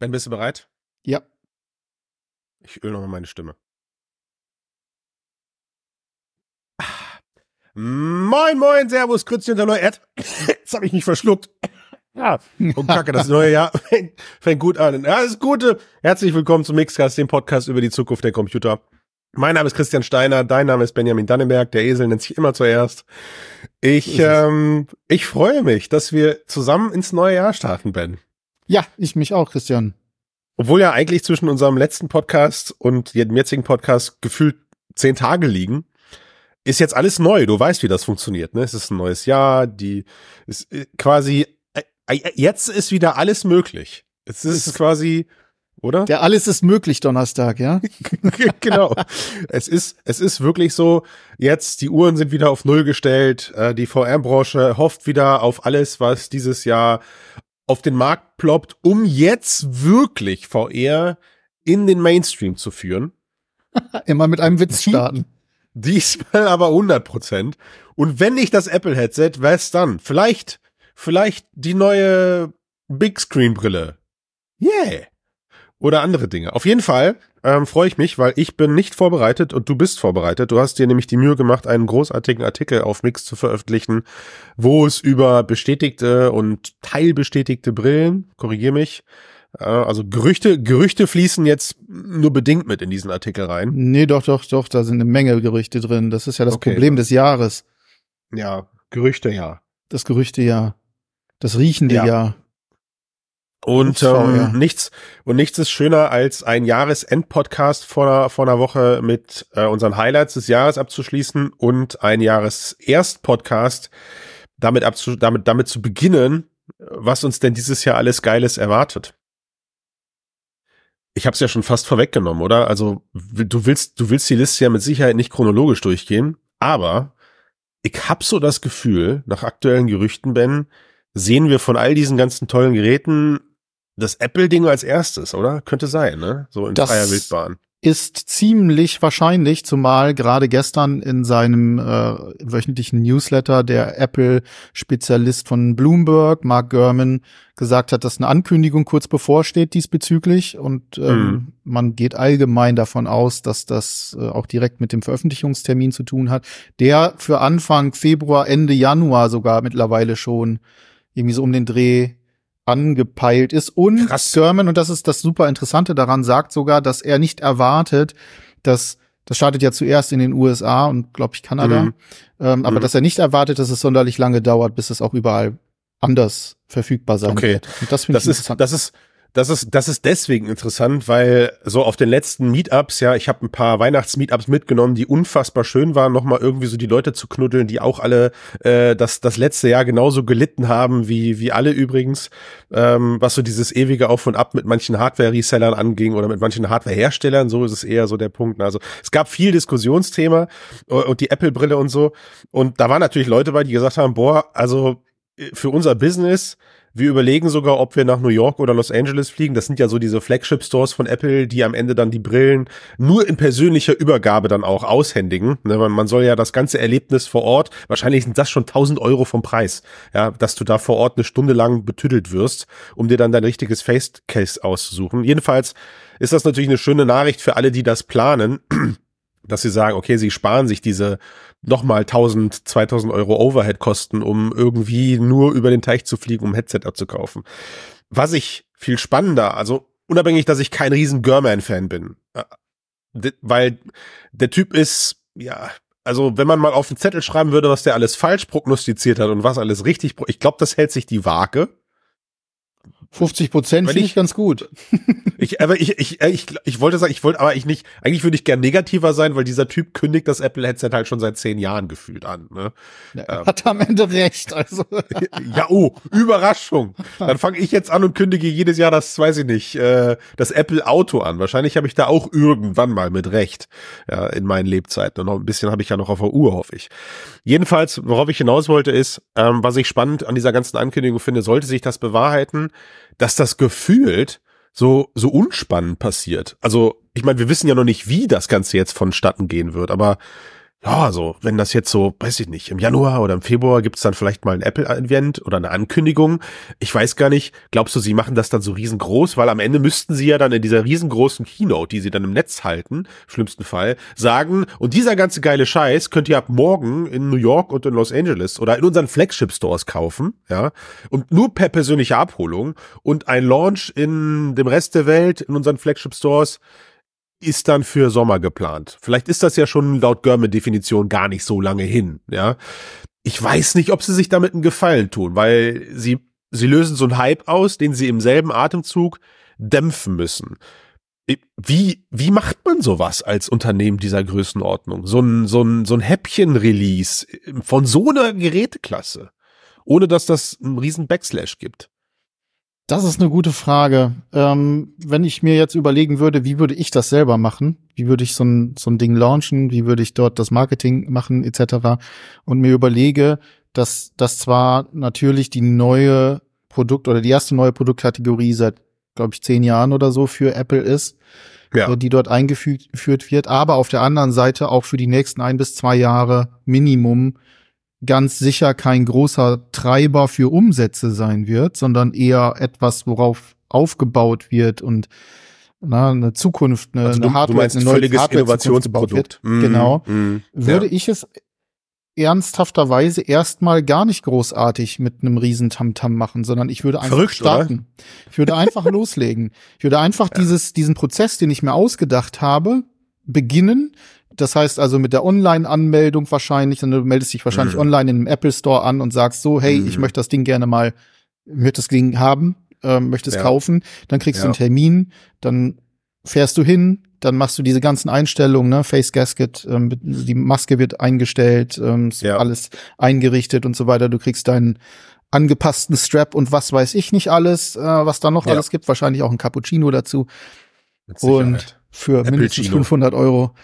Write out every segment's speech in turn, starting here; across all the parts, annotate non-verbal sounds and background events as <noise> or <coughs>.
Ben, bist du bereit? Ja. Ich öle nochmal meine Stimme. Moin, moin, Servus, Grüßchen, hallo, Erd. <coughs> Jetzt habe ich mich verschluckt. Ja. Und kacke, das neue Jahr <laughs> fängt gut an. Alles Gute. Herzlich willkommen zum Mixcast, dem Podcast über die Zukunft der Computer. Mein Name ist Christian Steiner, dein Name ist Benjamin Dannenberg, der Esel nennt sich immer zuerst. Ich, ähm, ich freue mich, dass wir zusammen ins neue Jahr starten, Ben. Ja, ich mich auch, Christian. Obwohl ja eigentlich zwischen unserem letzten Podcast und dem jetzigen Podcast gefühlt zehn Tage liegen, ist jetzt alles neu. Du weißt, wie das funktioniert. Ne? Es ist ein neues Jahr, die ist äh, quasi äh, äh, jetzt ist wieder alles möglich. Es ist quasi, oder? Der alles ist möglich Donnerstag, ja? <laughs> genau. Es ist, es ist wirklich so, jetzt die Uhren sind wieder auf Null gestellt, die VR-Branche hofft wieder auf alles, was dieses Jahr auf den Markt ploppt, um jetzt wirklich VR in den Mainstream zu führen. <laughs> Immer mit einem Witz starten. Diesmal aber 100 Prozent. Und wenn nicht das Apple-Headset, was dann? Vielleicht, vielleicht die neue Big Screen Brille. Yeah. Oder andere Dinge. Auf jeden Fall ähm, freue ich mich, weil ich bin nicht vorbereitet und du bist vorbereitet. Du hast dir nämlich die Mühe gemacht, einen großartigen Artikel auf Mix zu veröffentlichen, wo es über bestätigte und teilbestätigte Brillen, korrigier mich, äh, also Gerüchte, Gerüchte fließen jetzt nur bedingt mit in diesen Artikel rein. Nee, doch, doch, doch, da sind eine Menge Gerüchte drin. Das ist ja das okay. Problem des Jahres. Ja, Gerüchte ja. Das Gerüchte ja. Das riechende ja. ja. Und ähm, nichts und nichts ist schöner als ein Jahresendpodcast vor einer, vor einer Woche mit äh, unseren Highlights des Jahres abzuschließen und ein Jahreserstpodcast damit abzu damit damit zu beginnen, was uns denn dieses Jahr alles Geiles erwartet. Ich habe es ja schon fast vorweggenommen, oder? Also du willst du willst die Liste ja mit Sicherheit nicht chronologisch durchgehen, aber ich hab so das Gefühl, nach aktuellen Gerüchten, Ben, sehen wir von all diesen ganzen tollen Geräten das Apple-Ding als erstes, oder? Könnte sein, ne? So in das freier Wildbahn. Ist ziemlich wahrscheinlich, zumal gerade gestern in seinem äh, wöchentlichen Newsletter der Apple-Spezialist von Bloomberg, Mark Gurman, gesagt hat, dass eine Ankündigung kurz bevorsteht diesbezüglich und ähm, mhm. man geht allgemein davon aus, dass das äh, auch direkt mit dem Veröffentlichungstermin zu tun hat, der für Anfang Februar, Ende Januar sogar mittlerweile schon irgendwie so um den Dreh angepeilt ist. Und Krass. German, und das ist das super Interessante daran, sagt sogar, dass er nicht erwartet, dass das startet ja zuerst in den USA und glaube ich Kanada, mhm. ähm, aber mhm. dass er nicht erwartet, dass es sonderlich lange dauert, bis es auch überall anders verfügbar sein okay. wird. Und das finde ich ist, Das ist das ist, das ist deswegen interessant, weil so auf den letzten Meetups, ja, ich habe ein paar Weihnachts-Meetups mitgenommen, die unfassbar schön waren, nochmal irgendwie so die Leute zu knuddeln, die auch alle äh, das, das letzte Jahr genauso gelitten haben, wie, wie alle übrigens, ähm, was so dieses ewige Auf und Ab mit manchen Hardware-Resellern anging oder mit manchen Hardware-Herstellern, so ist es eher so der Punkt. Also es gab viel Diskussionsthema und die Apple-Brille und so. Und da waren natürlich Leute bei, die gesagt haben, boah, also äh, für unser Business wir überlegen sogar, ob wir nach New York oder Los Angeles fliegen. Das sind ja so diese Flagship-Stores von Apple, die am Ende dann die Brillen nur in persönlicher Übergabe dann auch aushändigen. Ne, man soll ja das ganze Erlebnis vor Ort, wahrscheinlich sind das schon 1000 Euro vom Preis, ja, dass du da vor Ort eine Stunde lang betüdelt wirst, um dir dann dein richtiges Face-Case auszusuchen. Jedenfalls ist das natürlich eine schöne Nachricht für alle, die das planen dass sie sagen, okay, sie sparen sich diese nochmal 1000, 2000 Euro Overhead-Kosten, um irgendwie nur über den Teich zu fliegen, um Headset abzukaufen. Was ich viel spannender, also unabhängig, dass ich kein riesen Gurman-Fan bin, äh, weil der Typ ist, ja, also wenn man mal auf den Zettel schreiben würde, was der alles falsch prognostiziert hat und was alles richtig, ich glaube, das hält sich die Waage. 50 Prozent finde ich ganz gut. <laughs> Ich, aber ich, ich, ich, ich wollte sagen, ich wollte, aber ich nicht, eigentlich würde ich gern negativer sein, weil dieser Typ kündigt das Apple-Headset halt schon seit zehn Jahren gefühlt an. Ne? Ja, ähm. Hat am Ende recht, also. <laughs> ja, oh, Überraschung. Dann fange ich jetzt an und kündige jedes Jahr das, weiß ich nicht, äh, das Apple-Auto an. Wahrscheinlich habe ich da auch irgendwann mal mit recht, ja, in meinen Lebzeiten. Und noch ein bisschen habe ich ja noch auf der Uhr, hoffe ich. Jedenfalls, worauf ich hinaus wollte, ist, ähm, was ich spannend an dieser ganzen Ankündigung finde, sollte sich das bewahrheiten, dass das gefühlt so, so unspannend passiert. Also, ich meine, wir wissen ja noch nicht, wie das Ganze jetzt vonstatten gehen wird, aber ja, so, wenn das jetzt so, weiß ich nicht, im Januar oder im Februar gibt's dann vielleicht mal ein Apple-Event oder eine Ankündigung. Ich weiß gar nicht, glaubst du, sie machen das dann so riesengroß? Weil am Ende müssten sie ja dann in dieser riesengroßen Keynote, die sie dann im Netz halten, schlimmsten Fall, sagen, und dieser ganze geile Scheiß könnt ihr ab morgen in New York und in Los Angeles oder in unseren Flagship-Stores kaufen, ja, und nur per persönliche Abholung und ein Launch in dem Rest der Welt in unseren Flagship-Stores ist dann für Sommer geplant. Vielleicht ist das ja schon laut Görme-Definition gar nicht so lange hin, ja. Ich weiß nicht, ob sie sich damit einen Gefallen tun, weil sie, sie lösen so einen Hype aus, den sie im selben Atemzug dämpfen müssen. Wie, wie macht man sowas als Unternehmen dieser Größenordnung? So ein, so ein, so ein Häppchen-Release von so einer Geräteklasse, ohne dass das einen riesen Backslash gibt. Das ist eine gute Frage. Ähm, wenn ich mir jetzt überlegen würde, wie würde ich das selber machen? Wie würde ich so ein, so ein Ding launchen? Wie würde ich dort das Marketing machen, etc. Und mir überlege, dass das zwar natürlich die neue Produkt oder die erste neue Produktkategorie seit, glaube ich, zehn Jahren oder so für Apple ist, ja. Äh, die dort eingeführt wird, aber auf der anderen Seite auch für die nächsten ein bis zwei Jahre Minimum ganz sicher kein großer Treiber für Umsätze sein wird, sondern eher etwas, worauf aufgebaut wird und na, eine Zukunft, eine, also du, eine Hardware, du meinst eine neue Hardware Innovationsprodukt. Mm, genau. Mm, würde ja. ich es ernsthafterweise erstmal gar nicht großartig mit einem riesen Tamtam machen, sondern ich würde einfach Verrückt, starten. Oder? Ich würde einfach <laughs> loslegen. Ich würde einfach ja. dieses, diesen Prozess, den ich mir ausgedacht habe, beginnen, das heißt also mit der Online-Anmeldung wahrscheinlich, dann du meldest dich wahrscheinlich mhm. online in einem Apple Store an und sagst so, hey, mhm. ich möchte das Ding gerne mal, möchte das Ding haben, äh, möchte es ja. kaufen, dann kriegst ja. du einen Termin, dann fährst du hin, dann machst du diese ganzen Einstellungen, ne, Face Gasket, ähm, die Maske wird eingestellt, ähm, ja. alles eingerichtet und so weiter. Du kriegst deinen angepassten Strap und was weiß ich nicht alles, äh, was da noch ja. alles gibt. Wahrscheinlich auch ein Cappuccino dazu. Und für Apple mindestens Gino. 500 Euro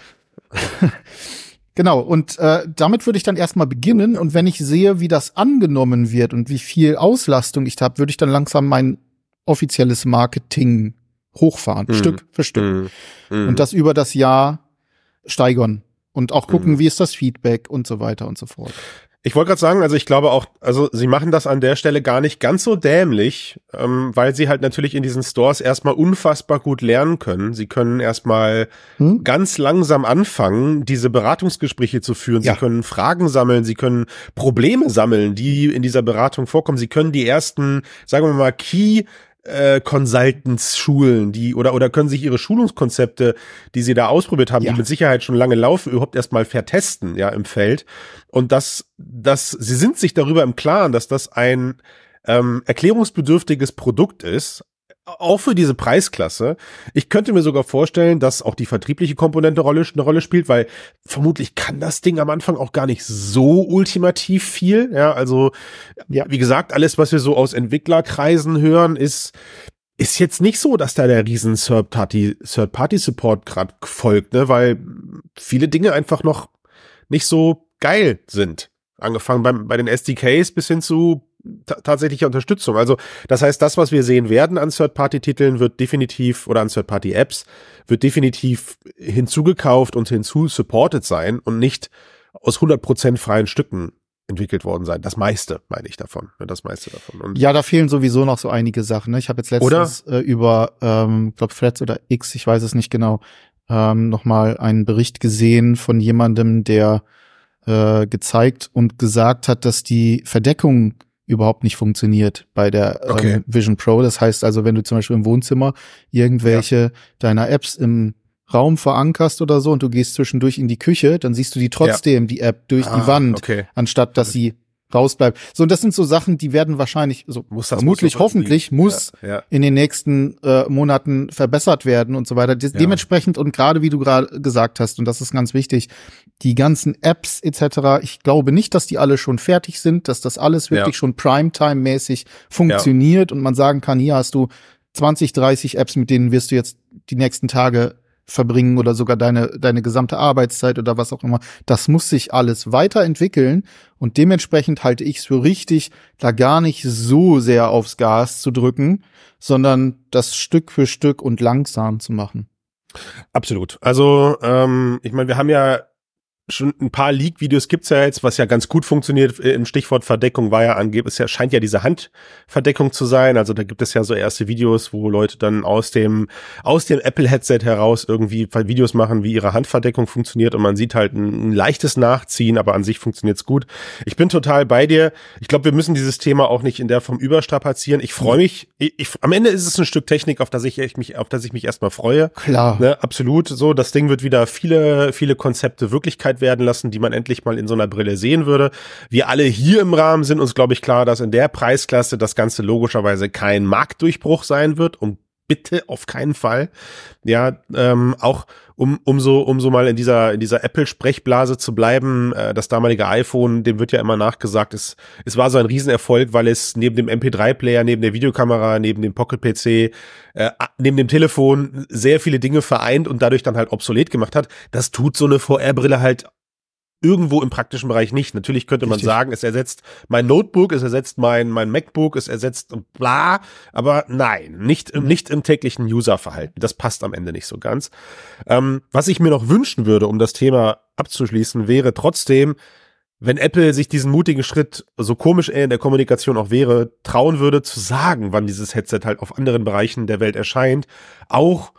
genau, und äh, damit würde ich dann erstmal beginnen. Und wenn ich sehe, wie das angenommen wird und wie viel Auslastung ich habe, würde ich dann langsam mein offizielles Marketing hochfahren, mhm. Stück für Stück. Mhm. Und das über das Jahr steigern. Und auch gucken, mhm. wie ist das Feedback und so weiter und so fort. Ich wollte gerade sagen, also ich glaube auch, also sie machen das an der Stelle gar nicht ganz so dämlich, ähm, weil sie halt natürlich in diesen Stores erstmal unfassbar gut lernen können. Sie können erstmal hm? ganz langsam anfangen, diese Beratungsgespräche zu führen. Ja. Sie können Fragen sammeln, sie können Probleme sammeln, die in dieser Beratung vorkommen. Sie können die ersten, sagen wir mal, Key äh, Consultants schulen, die oder oder können sich ihre Schulungskonzepte, die sie da ausprobiert haben, ja. die mit Sicherheit schon lange laufen, überhaupt erstmal vertesten, ja, im Feld. Und dass, dass sie sind sich darüber im Klaren, dass das ein ähm, erklärungsbedürftiges Produkt ist, auch für diese Preisklasse. Ich könnte mir sogar vorstellen, dass auch die vertriebliche Komponente Rolle, eine Rolle spielt, weil vermutlich kann das Ding am Anfang auch gar nicht so ultimativ viel. Ja, also, ja. wie gesagt, alles, was wir so aus Entwicklerkreisen hören, ist, ist jetzt nicht so, dass da der riesen Third-Party-Support gerade folgt, ne, weil viele Dinge einfach noch nicht so geil sind. Angefangen beim, bei den SDKs bis hin zu tatsächliche Unterstützung. Also das heißt, das, was wir sehen werden an Third-Party-Titeln, wird definitiv oder an Third-Party-Apps wird definitiv hinzugekauft und hinzu-supported sein und nicht aus 100% freien Stücken entwickelt worden sein. Das meiste, meine ich davon. Das meiste davon. Und ja, da fehlen sowieso noch so einige Sachen. Ne? Ich habe jetzt letztens äh, über, ähm, glaube Threads oder X, ich weiß es nicht genau, ähm, noch mal einen Bericht gesehen von jemandem, der äh, gezeigt und gesagt hat, dass die Verdeckung überhaupt nicht funktioniert bei der ähm, okay. ähm, Vision Pro. Das heißt also, wenn du zum Beispiel im Wohnzimmer irgendwelche ja. deiner Apps im Raum verankerst oder so und du gehst zwischendurch in die Küche, dann siehst du die trotzdem, ja. die App, durch ah, die Wand, okay. anstatt dass sie rausbleibt. So, und das sind so Sachen, die werden wahrscheinlich, so muss das, vermutlich, muss hoffentlich, muss ja, ja. in den nächsten äh, Monaten verbessert werden und so weiter. De ja. Dementsprechend und gerade wie du gerade gesagt hast, und das ist ganz wichtig, die ganzen Apps etc., ich glaube nicht, dass die alle schon fertig sind, dass das alles wirklich schon Primetime-mäßig funktioniert und man sagen kann, hier hast du 20, 30 Apps, mit denen wirst du jetzt die nächsten Tage verbringen oder sogar deine, deine gesamte Arbeitszeit oder was auch immer. Das muss sich alles weiterentwickeln und dementsprechend halte ich es für richtig, da gar nicht so sehr aufs Gas zu drücken, sondern das Stück für Stück und langsam zu machen. Absolut. Also ähm, ich meine, wir haben ja schon ein paar Leak-Videos gibt's ja jetzt, was ja ganz gut funktioniert äh, im Stichwort Verdeckung war ja angeblich, es ja, scheint ja diese Handverdeckung zu sein. Also da gibt es ja so erste Videos, wo Leute dann aus dem, aus dem Apple-Headset heraus irgendwie Videos machen, wie ihre Handverdeckung funktioniert und man sieht halt ein, ein leichtes Nachziehen, aber an sich funktioniert's gut. Ich bin total bei dir. Ich glaube, wir müssen dieses Thema auch nicht in der Form überstrapazieren. Ich freue mich, ich, ich, am Ende ist es ein Stück Technik, auf das ich, ich mich, auf das ich mich erstmal freue. Klar. Ne, absolut. So, das Ding wird wieder viele, viele Konzepte Wirklichkeit werden lassen, die man endlich mal in so einer Brille sehen würde. Wir alle hier im Rahmen sind uns, glaube ich, klar, dass in der Preisklasse das Ganze logischerweise kein Marktdurchbruch sein wird und bitte auf keinen Fall. Ja, ähm, auch um, um so, um so mal in dieser, in dieser Apple-Sprechblase zu bleiben, äh, das damalige iPhone, dem wird ja immer nachgesagt, es, es war so ein Riesenerfolg, weil es neben dem MP3-Player, neben der Videokamera, neben dem Pocket-PC, äh, neben dem Telefon sehr viele Dinge vereint und dadurch dann halt obsolet gemacht hat. Das tut so eine VR-Brille halt irgendwo im praktischen Bereich nicht. Natürlich könnte man Richtig. sagen, es ersetzt mein Notebook, es ersetzt mein, mein MacBook, es ersetzt bla, aber nein, nicht, im- nicht im täglichen Userverhalten. Das passt am Ende nicht so ganz. Ähm, was ich mir noch wünschen würde, um das Thema abzuschließen, wäre trotzdem, wenn Apple sich diesen mutigen Schritt, so komisch er in der Kommunikation auch wäre, trauen würde zu sagen, wann dieses Headset halt auf anderen Bereichen der Welt erscheint, auch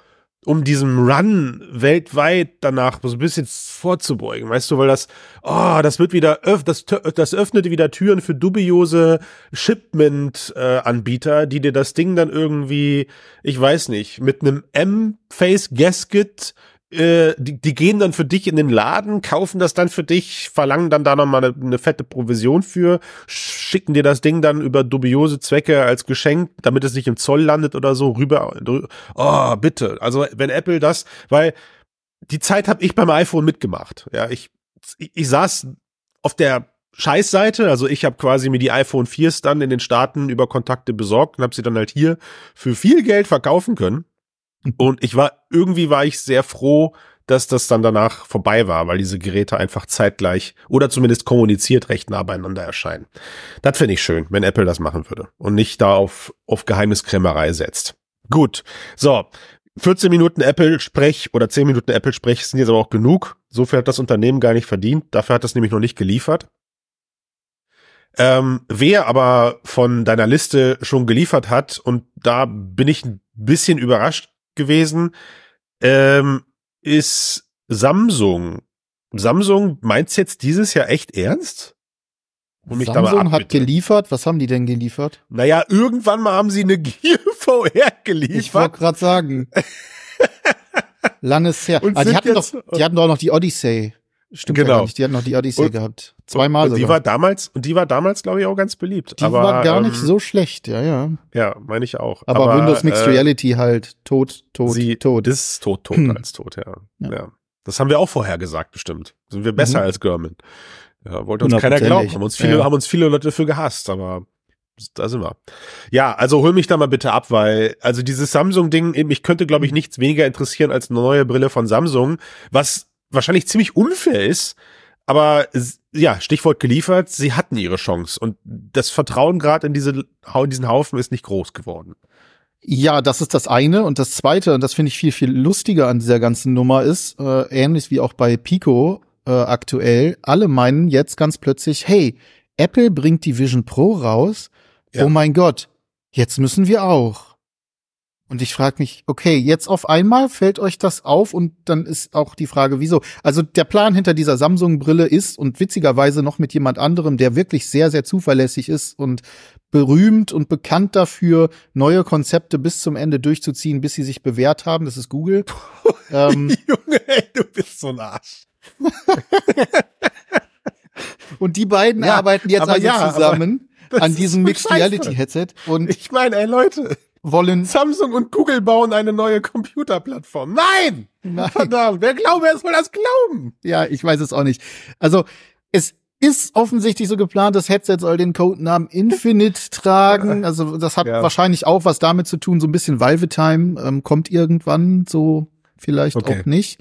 um diesem Run weltweit danach so ein bisschen vorzubeugen, weißt du, weil das, oh, das wird wieder, öff, das, das öffnet wieder Türen für dubiose Shipment-Anbieter, die dir das Ding dann irgendwie, ich weiß nicht, mit einem M-Face-Gasket äh, die, die gehen dann für dich in den Laden, kaufen das dann für dich, verlangen dann da nochmal eine, eine fette Provision für, schicken dir das Ding dann über dubiose Zwecke als Geschenk, damit es nicht im Zoll landet oder so, rüber. Oh, bitte. Also wenn Apple das, weil die Zeit habe ich beim iPhone mitgemacht. Ja, ich, ich, ich saß auf der Scheißseite, also ich habe quasi mir die iPhone 4s dann in den Staaten über Kontakte besorgt und habe sie dann halt hier für viel Geld verkaufen können. Und ich war, irgendwie war ich sehr froh, dass das dann danach vorbei war, weil diese Geräte einfach zeitgleich oder zumindest kommuniziert recht nah beieinander erscheinen. Das finde ich schön, wenn Apple das machen würde und nicht da auf, auf Geheimniskrämerei setzt. Gut. So. 14 Minuten Apple-Sprech oder 10 Minuten Apple-Sprech sind jetzt aber auch genug. So viel hat das Unternehmen gar nicht verdient. Dafür hat es nämlich noch nicht geliefert. Ähm, wer aber von deiner Liste schon geliefert hat, und da bin ich ein bisschen überrascht gewesen, ähm, ist Samsung. Samsung meint's jetzt dieses Jahr echt ernst? Hol mich Samsung hat geliefert. Was haben die denn geliefert? Naja, irgendwann mal haben sie eine <laughs> Gear VR Ich wollte geliefert. gerade sagen. <laughs> Langes her. Und Ah, die, hatten doch, die hatten doch noch die Odyssey. Stimmt ja Genau. gar nicht. Die hatten noch die Odyssey Und- gehabt. Zweimal und die sogar. war damals, und die war damals, glaube ich, auch ganz beliebt. die aber, war gar ähm, nicht so schlecht, ja, ja. Ja, meine ich auch. Aber, Windows Mixed äh, Reality halt tot, tot, sie, tot. Das ist tot, tot Hm. als tot, ja. Ja. ja. Das haben wir auch vorher gesagt, bestimmt. Sind wir besser Mhm. als Garmin. Ja, wollte uns keiner glauben. Haben uns viele, Ja. haben uns viele Leute dafür gehasst, aber da sind wir. Ja, also hol mich da mal bitte ab, weil, also dieses Samsung-Ding, mich könnte, glaube ich, nichts weniger interessieren als eine neue Brille von Samsung, was wahrscheinlich ziemlich unfair ist, aber ja, Stichwort geliefert, sie hatten ihre Chance und das Vertrauen gerade in diese, in diesen Haufen ist nicht groß geworden. Ja, das ist das eine. Und das zweite, und das finde ich viel, viel lustiger an dieser ganzen Nummer ist, äh, ähnlich wie auch bei Pico äh, aktuell, alle meinen jetzt ganz plötzlich, hey, Apple bringt die Vision Pro raus. Ja. Oh mein Gott, jetzt müssen wir auch. Und ich frage mich, okay, jetzt auf einmal fällt euch das auf und dann ist auch die Frage, wieso? Also der Plan hinter dieser Samsung-Brille ist und witzigerweise noch mit jemand anderem, der wirklich sehr, sehr zuverlässig ist und berühmt und bekannt dafür, neue Konzepte bis zum Ende durchzuziehen, bis sie sich bewährt haben. Das ist Google. <laughs> ähm, Junge, ey, du bist so ein Arsch. <laughs> und die beiden Ja, arbeiten jetzt also ja, zusammen an diesem Mixed. Reality Headset und Ich meine, ey Leute, wollen Samsung und Google bauen eine neue Computerplattform. Nein! Nein. Verdammt, wer glaubt, wer soll das glauben? Ja, ich weiß es auch nicht. Also, es ist offensichtlich so geplant, das Headset soll den Codenamen Infinite <laughs> tragen. Also, das hat Ja. wahrscheinlich auch was damit zu tun, so ein bisschen Valve Time ähm, kommt irgendwann, so vielleicht Okay. auch nicht.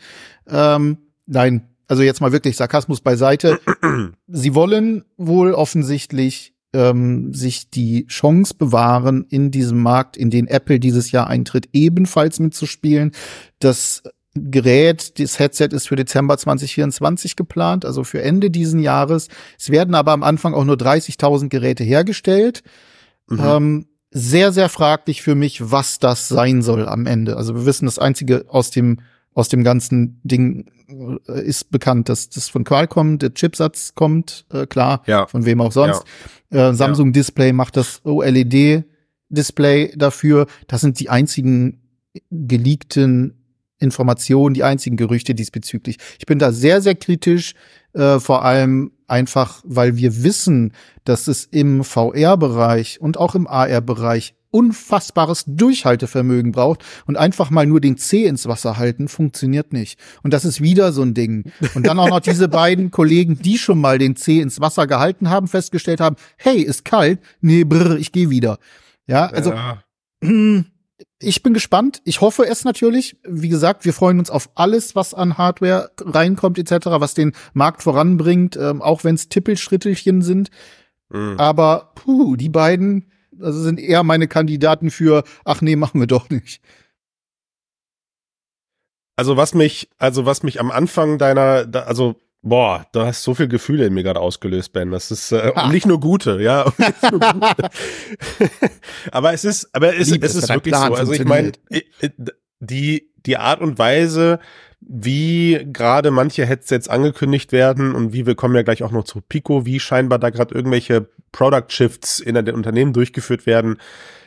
Ähm, nein, also jetzt mal wirklich Sarkasmus beiseite. <clears throat> Sie wollen wohl offensichtlich ähm, sich die Chance bewahren, in diesem Markt, in den Apple dieses Jahr eintritt, ebenfalls mitzuspielen. Das Gerät, das Headset ist für Dezember 2024 geplant, also für Ende diesen Jahres. Es werden aber am Anfang auch nur 30.000 Geräte hergestellt. Mhm. Ähm, sehr, sehr fraglich für mich, was das sein soll am Ende. Also wir wissen, das einzige aus dem aus dem ganzen Ding äh, ist bekannt, dass das von Qualcomm der Chipsatz kommt, äh, klar, ja. von wem auch sonst. Ja. Äh, Samsung ja. Display macht das OLED Display dafür. Das sind die einzigen geleakten Informationen, die einzigen Gerüchte diesbezüglich. Ich bin da sehr, sehr kritisch, äh, vor allem einfach, weil wir wissen, dass es im VR-Bereich und auch im AR-Bereich unfassbares Durchhaltevermögen braucht und einfach mal nur den C ins Wasser halten, funktioniert nicht. Und das ist wieder so ein Ding. Und dann auch noch <laughs> diese beiden Kollegen, die schon mal den C ins Wasser gehalten haben, festgestellt haben, hey, ist kalt, nee, brr, ich gehe wieder. Ja, also ja. <clears throat> ich bin gespannt. Ich hoffe es natürlich. Wie gesagt, wir freuen uns auf alles, was an Hardware reinkommt etc., was den Markt voranbringt, ähm, auch wenn es Tippelschrittelchen sind. Mhm. Aber puh, die beiden also sind eher meine Kandidaten für, ach nee, machen wir doch nicht. Also was mich, also was mich am Anfang deiner, also Boah, du hast so viel Gefühle in mir gerade ausgelöst, Ben. Das ist äh, nicht nur gute, ja. <laughs> Nur gute. <laughs> aber es ist, aber es, Lieb, es ist wirklich Plan so. Also ich meine, die die Art und Weise, wie gerade manche Headsets angekündigt werden und wie wir kommen ja gleich auch noch zu Pico, wie scheinbar da gerade irgendwelche Product Shifts in den Unternehmen durchgeführt werden,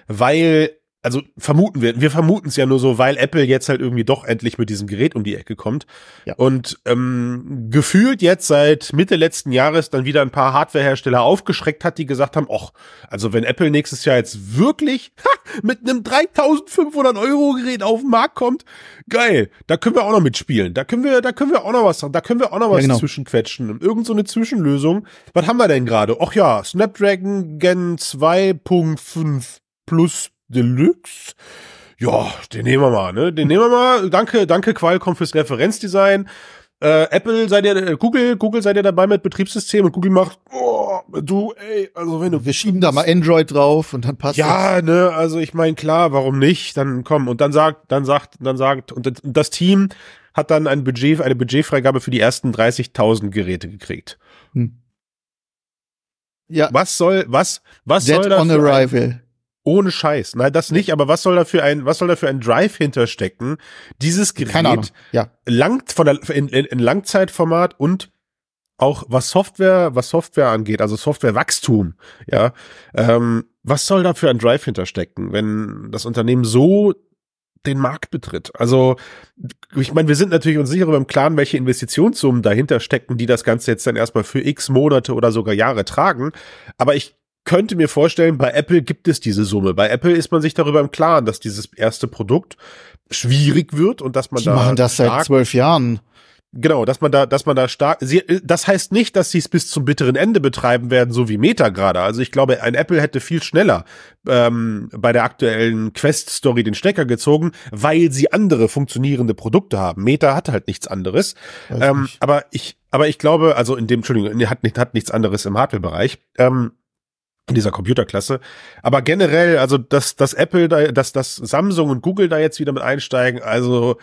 weil also vermuten wir, wir vermuten es ja nur so, weil Apple jetzt halt irgendwie doch endlich mit diesem Gerät um die Ecke kommt. Ja. Und ähm, gefühlt jetzt seit Mitte letzten Jahres dann wieder ein paar Hardwarehersteller aufgeschreckt hat, die gesagt haben, ach, also wenn Apple nächstes Jahr jetzt wirklich ha, mit einem 3500 Euro Gerät auf den Markt kommt, geil, da können wir auch noch mitspielen. Da können wir, da können wir auch noch was, da können wir auch noch was ja, genau. zwischenquetschen. Irgend so eine Zwischenlösung. Was haben wir denn gerade? Ach ja, Snapdragon Gen 2.5 Plus Deluxe. Ja, den nehmen wir mal, ne? Den nehmen wir mal. Danke, danke Qualcomm fürs Referenzdesign. Äh, Apple seid ihr, äh, Google, Google seid ihr dabei mit Betriebssystem und Google macht, oh, du, ey, also wenn du. Wir schieben da mal Android drauf und dann passt Ja, das. ne, also ich meine, klar, warum nicht? Dann komm, und dann sagt, dann sagt, dann sagt, und das Team hat dann ein Budget, eine Budgetfreigabe für die ersten 30.000 Geräte gekriegt. Hm. Ja. Was soll, was, was Dead soll das? on arrival. Ohne Scheiß. Nein, das nicht, aber was soll da für ein, was soll da für ein Drive hinterstecken? Dieses Gerät ja. langt von der, in, in, Langzeitformat und auch was Software, was Software angeht, also Softwarewachstum, ja, ähm, was soll da für ein Drive hinterstecken, wenn das Unternehmen so den Markt betritt. Also, ich meine, wir sind natürlich uns sicher im Klaren, welche Investitionssummen dahinter stecken, die das Ganze jetzt dann erstmal für x Monate oder sogar Jahre tragen. Aber ich könnte mir vorstellen, bei Apple gibt es diese Summe. Bei Apple ist man sich darüber im Klaren, dass dieses erste Produkt schwierig wird und dass man Die da. machen das seit zwölf Jahren. Genau, dass man da, dass man da stark. Sie, das heißt nicht, dass sie es bis zum bitteren Ende betreiben werden, so wie Meta gerade. Also ich glaube, ein Apple hätte viel schneller ähm, bei der aktuellen Quest-Story den Stecker gezogen, weil sie andere funktionierende Produkte haben. Meta hat halt nichts anderes. Ähm, aber ich, aber ich glaube, also in dem, Entschuldigung, hat, hat nichts anderes im Hardware-Bereich. Ähm, in dieser Computerklasse. Aber generell, also dass, dass Apple da, dass, dass Samsung und Google da jetzt wieder mit einsteigen, also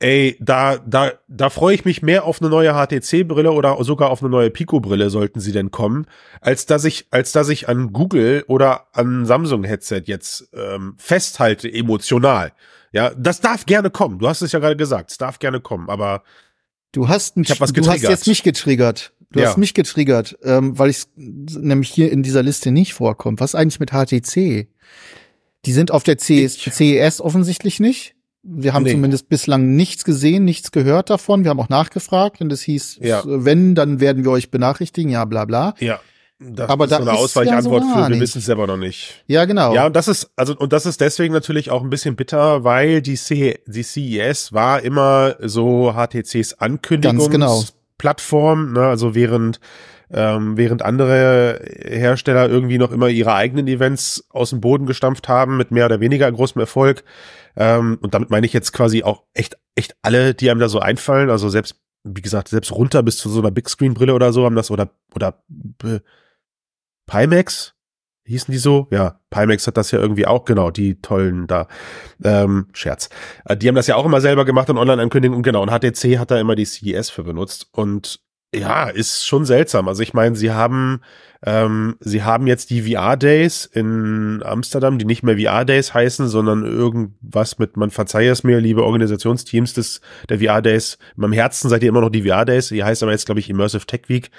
ey, da, da, da freue ich mich mehr auf eine neue HTC-Brille oder sogar auf eine neue Pico-Brille, sollten sie denn kommen, als dass ich, als dass ich an Google oder an Samsung-Headset jetzt ähm, festhalte, emotional. Ja, das darf gerne kommen. Du hast es ja gerade gesagt, es darf gerne kommen, aber du hast, ein, ich hab was du hast jetzt mich getriggert. Du ja. hast mich getriggert, ähm, weil ich nämlich hier in dieser Liste nicht vorkommt. Was eigentlich mit HTC? Die sind auf der CS, CES offensichtlich nicht. Wir haben nee. zumindest bislang nichts gesehen, nichts gehört davon. Wir haben auch nachgefragt und es hieß, ja. wenn, dann werden wir euch benachrichtigen, ja, bla bla. Ja. Das aber ist da so eine Ausweichantwort ja so für, wir wissen es selber noch nicht. Ja, genau. Ja, und das ist, also, und das ist deswegen natürlich auch ein bisschen bitter, weil die, C, die CES war immer so HTCs Ankündigungs genau. Plattform, ne? also während ähm, während andere Hersteller irgendwie noch immer ihre eigenen Events aus dem Boden gestampft haben mit mehr oder weniger großem Erfolg. Ähm, und damit meine ich jetzt quasi auch echt, echt alle, die einem da so einfallen. Also selbst, wie gesagt, selbst runter bis zu so einer Big Screen Brille oder so haben das oder, oder äh, Pimax? Hießen die so? Ja, Pimax hat das ja irgendwie auch, genau, die tollen da. Ähm, Scherz. Äh, die haben das ja auch immer selber gemacht und Online-Ankündigungen, genau. Und HTC hat da immer die CES für benutzt. Und ja, ist schon seltsam. Also ich meine, sie haben, ähm, sie haben jetzt die VR-Days in Amsterdam, die nicht mehr VR-Days heißen, sondern irgendwas mit, man verzeihe es mir, liebe Organisationsteams des, der VR-Days. In meinem Herzen seid ihr immer noch die VR-Days. Die heißt aber jetzt, glaube ich, Immersive Tech Week.